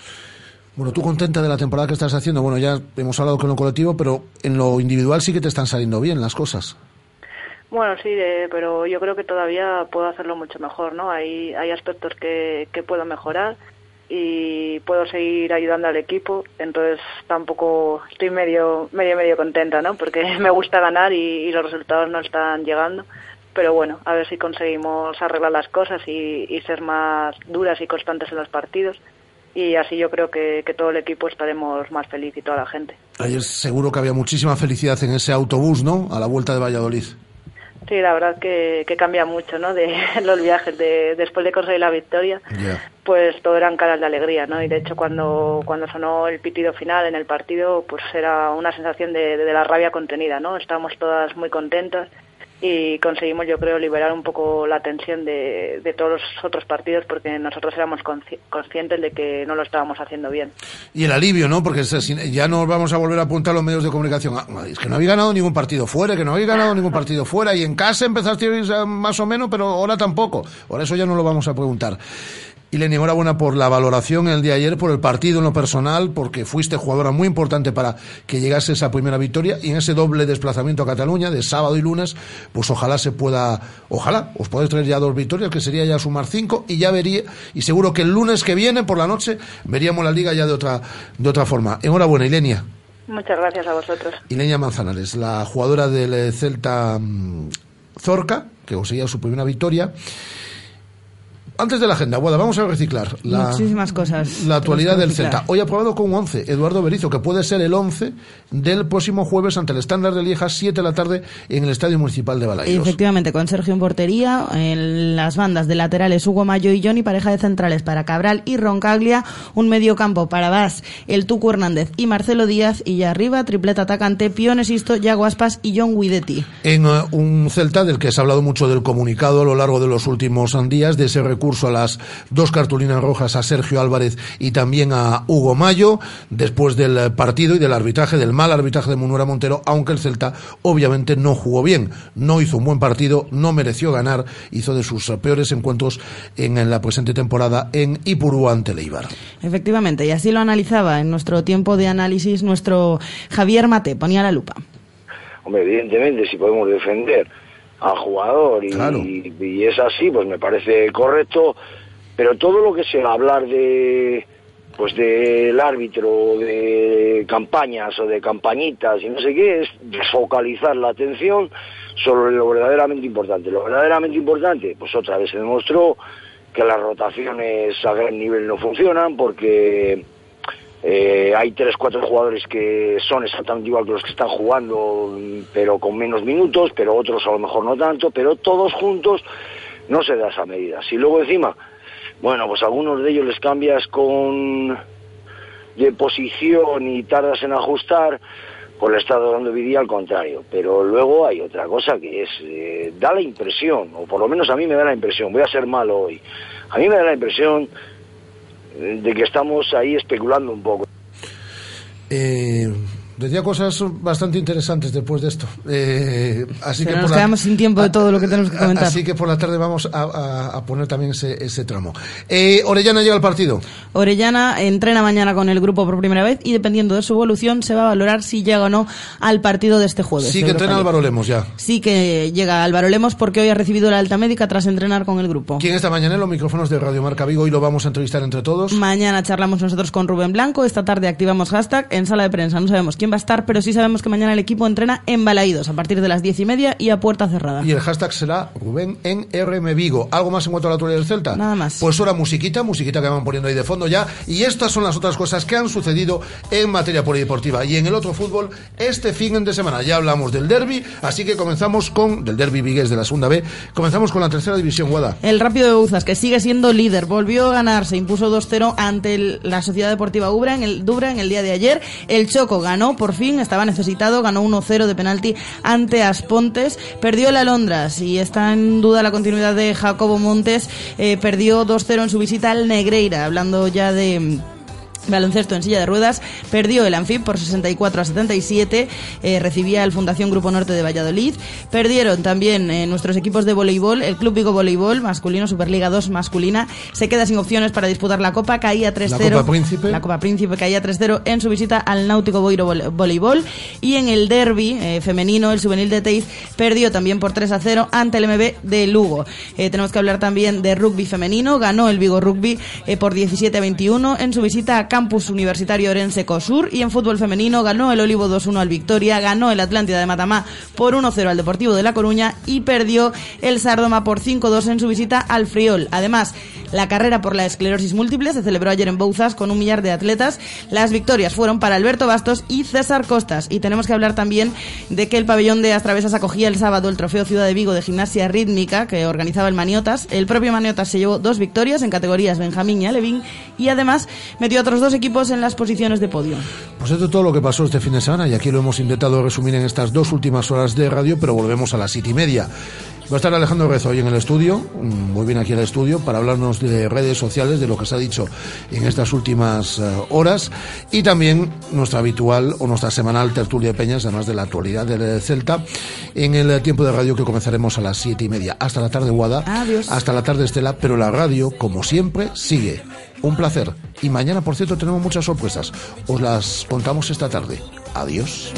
Bueno, tú contenta de la temporada que estás haciendo. Bueno, ya hemos hablado con lo colectivo, pero en lo individual sí que te están saliendo bien las cosas. Bueno, sí, de- pero yo creo que todavía puedo hacerlo mucho mejor, ¿no? Hay, hay aspectos que, que puedo mejorar y puedo seguir ayudando al equipo, entonces tampoco estoy medio, medio, medio contenta, ¿no? Porque me gusta ganar y, los resultados no están llegando, pero bueno, a ver si conseguimos arreglar las cosas y, y ser más duras y constantes en los partidos y así yo creo que, que todo el equipo estaremos más feliz y toda la gente. Ayer seguro que había muchísima felicidad en ese autobús, ¿no? A la vuelta de Valladolid. Sí, la verdad que, que cambia mucho, ¿no? De los viajes, de, después de conseguir la victoria, pues todo eran caras de alegría, ¿no? Y de hecho cuando, cuando sonó el pitido final en el partido, pues era una sensación de, de la rabia contenida, ¿no? Estábamos todas muy contentas y conseguimos, yo creo, liberar un poco la tensión de, de todos los otros partidos porque nosotros éramos consci- conscientes de que no lo estábamos haciendo bien. Y el alivio, ¿no? Porque ya nos vamos a volver a apuntar a los medios de comunicación. Ah, Es que no habéis ganado ningún partido fuera, que no habéis ganado ningún partido fuera. Y en casa empezasteis eh, más o menos, pero ahora tampoco. Por eso ya no lo vamos a preguntar. Y Lenny, enhorabuena por la valoración el día de ayer, por el partido en lo personal, porque fuiste jugadora muy importante para que llegase esa primera victoria y en ese doble desplazamiento a Cataluña de sábado y lunes, pues ojalá se pueda, ojalá os podéis traer ya dos victorias, que sería ya sumar cinco y ya vería, y seguro que el lunes que viene por la noche veríamos la liga ya de otra, de otra forma. Enhorabuena, Ilenia. Muchas gracias a vosotros. Ilenia Manzanares, la jugadora del eh, Celta mm, Zorca, que conseguía su primera victoria. Antes de la agenda, Guada, vamos a reciclar la, Muchísimas cosas. la actualidad del. Celta. Hoy aprobado con un 11, Eduardo Berizo, que puede ser el 11 del próximo jueves ante el estándar de Lieja, 7 de la tarde, en el Estadio Municipal de Balaídos. Efectivamente, con Sergio en portería, en las bandas de laterales Hugo Mayo y Johnny, pareja de centrales para Cabral y Roncaglia, un medio campo para Vas, el Tucu Hernández y Marcelo Díaz, y ya arriba, tripleta atacante, Piones Isto, Yago Aspas y John Guidetti. en eh, un Celta del que se ha hablado mucho del comunicado a lo largo de los últimos días, de ese recurso a las dos cartulinas rojas a Sergio Álvarez y también a Hugo Mayo, después del partido y del arbitraje, del mal arbitraje de Munuera Montero, aunque el Celta obviamente no jugó bien, no hizo un buen partido, no mereció ganar, hizo de sus peores encuentros en, la presente temporada en Ipurú ante el Eibar. Efectivamente, y así lo analizaba en nuestro tiempo de análisis nuestro Javier Mate, ponía la lupa. Hombre, evidentemente, si podemos defender al jugador y, y es así, pues me parece correcto, pero todo lo que sea hablar de pues del árbitro, de campañas o de campañitas y no sé qué, es desfocalizar la atención sobre lo verdaderamente importante. Lo verdaderamente importante, pues otra vez se demostró que las rotaciones a gran nivel no funcionan porque Eh, hay tres, cuatro jugadores que son exactamente igual que los que están jugando, pero con menos minutos, pero otros a lo mejor no tanto, pero todos juntos no se da esa medida. Si luego encima, bueno, pues algunos de ellos les cambias con de posición y tardas en ajustar, pues le está dando vida al contrario. Pero luego hay otra cosa que es, eh, da la impresión, o por lo menos a mí me da la impresión, voy a ser malo hoy, a mí me da la impresión de que estamos ahí especulando un poco. Eh, Decía cosas bastante interesantes después de esto. Eh, así Pero que nos por quedamos sin tiempo de todo lo que tenemos que comentar. Así que por la tarde vamos a, a- a poner también ese, ese tramo. Eh, Orellana llega al partido. Orellana entrena mañana con el grupo por primera vez y dependiendo de su evolución se va a valorar si llega o no al partido de este jueves. Sí que Europa entrena League. Álvaro Lemos ya. Sí que llega Álvaro Lemos porque hoy ha recibido la alta médica tras entrenar con el grupo. ¿Quién está mañana en los micrófonos de Radio Marca Vigo? Hoy lo vamos a entrevistar entre todos. Mañana charlamos nosotros con Rubén Blanco, esta tarde activamos hashtag en sala de prensa. No sabemos quién va a estar, pero sí sabemos que mañana el equipo entrena en Balaídos a partir de las diez y media y a puerta cerrada. Y el hashtag será Rubén en RM Vigo. ¿Algo más en cuanto a la actualidad del Celta? Nada más. Pues ahora musiquita, musiquita que van poniendo ahí de fondo ya. Y estas son las otras cosas que han sucedido en materia polideportiva. Y en el otro fútbol, este fin de semana ya hablamos del derby, así que comenzamos con, del derby vigués de la segunda B, comenzamos con la tercera división, Guada. El Rápido de Bouzas, que sigue siendo líder, volvió a ganar, se impuso 2-0 ante el- la Sociedad Deportiva Ubra en el, Dubra en el día de ayer. El Choco ganó, por fin, estaba necesitado, ganó 1-0 de penalti ante Aspontes. Perdió el Alondras y está en duda la continuidad de Jacobo Montes. eh, perdió 2-0 en su visita al Negreira, hablando ya de... Baloncesto en silla de ruedas, perdió el Anfib por 64 a 77, eh, recibía el Fundación Grupo Norte de Valladolid, perdieron también eh, nuestros equipos de voleibol, el Club Vigo Voleibol masculino, Superliga 2 masculina, se queda sin opciones para disputar la Copa, caía 3-0. La Copa Príncipe. La Copa Príncipe caía 3-0 en su visita al Náutico Boiro Vole- Voleibol y en el derby eh, femenino, el juvenil de Teiz perdió también por 3-0 ante el MB de Lugo. Tenemos que hablar también de rugby femenino, ganó el Vigo Rugby por 17 a 21 en su visita a Campus Universitario Orense Cosur y en fútbol femenino ganó el Olivo 2-1 al Victoria, ganó el Atlántida de Matamá por 1-0 al Deportivo de La Coruña y perdió el Sardoma por 5-2 en su visita al Friol. Además, la carrera por la esclerosis múltiple se celebró ayer en Bouzas con un millar de atletas. Las victorias fueron para Alberto Bastos y César Costas. Y tenemos que hablar también de que el pabellón de Astravesas acogía el sábado el Trofeo Ciudad de Vigo de Gimnasia Rítmica que organizaba el Maniotas. El propio Maniotas se llevó dos victorias en categorías Benjamín y Alevín y además metió otros dos equipos en las posiciones de podio. Pues esto es todo lo que pasó este fin de semana y aquí lo hemos intentado resumir en estas dos últimas horas de radio, pero volvemos a las siete y media. Va a estar Alejandro Rezo hoy en el estudio, mm, muy bien aquí al estudio, para hablarnos de redes sociales, de lo que se ha dicho en estas últimas eh, horas y también nuestra habitual o nuestra semanal tertulia de peñas, además de la actualidad del Celta, en el tiempo de radio que comenzaremos a las siete y media. Hasta la tarde, Guada. Adiós. Hasta la tarde, Estela, pero la radio, como siempre, sigue. Un placer. Y mañana, por cierto, tenemos muchas sorpresas. Os las contamos esta tarde. Adiós.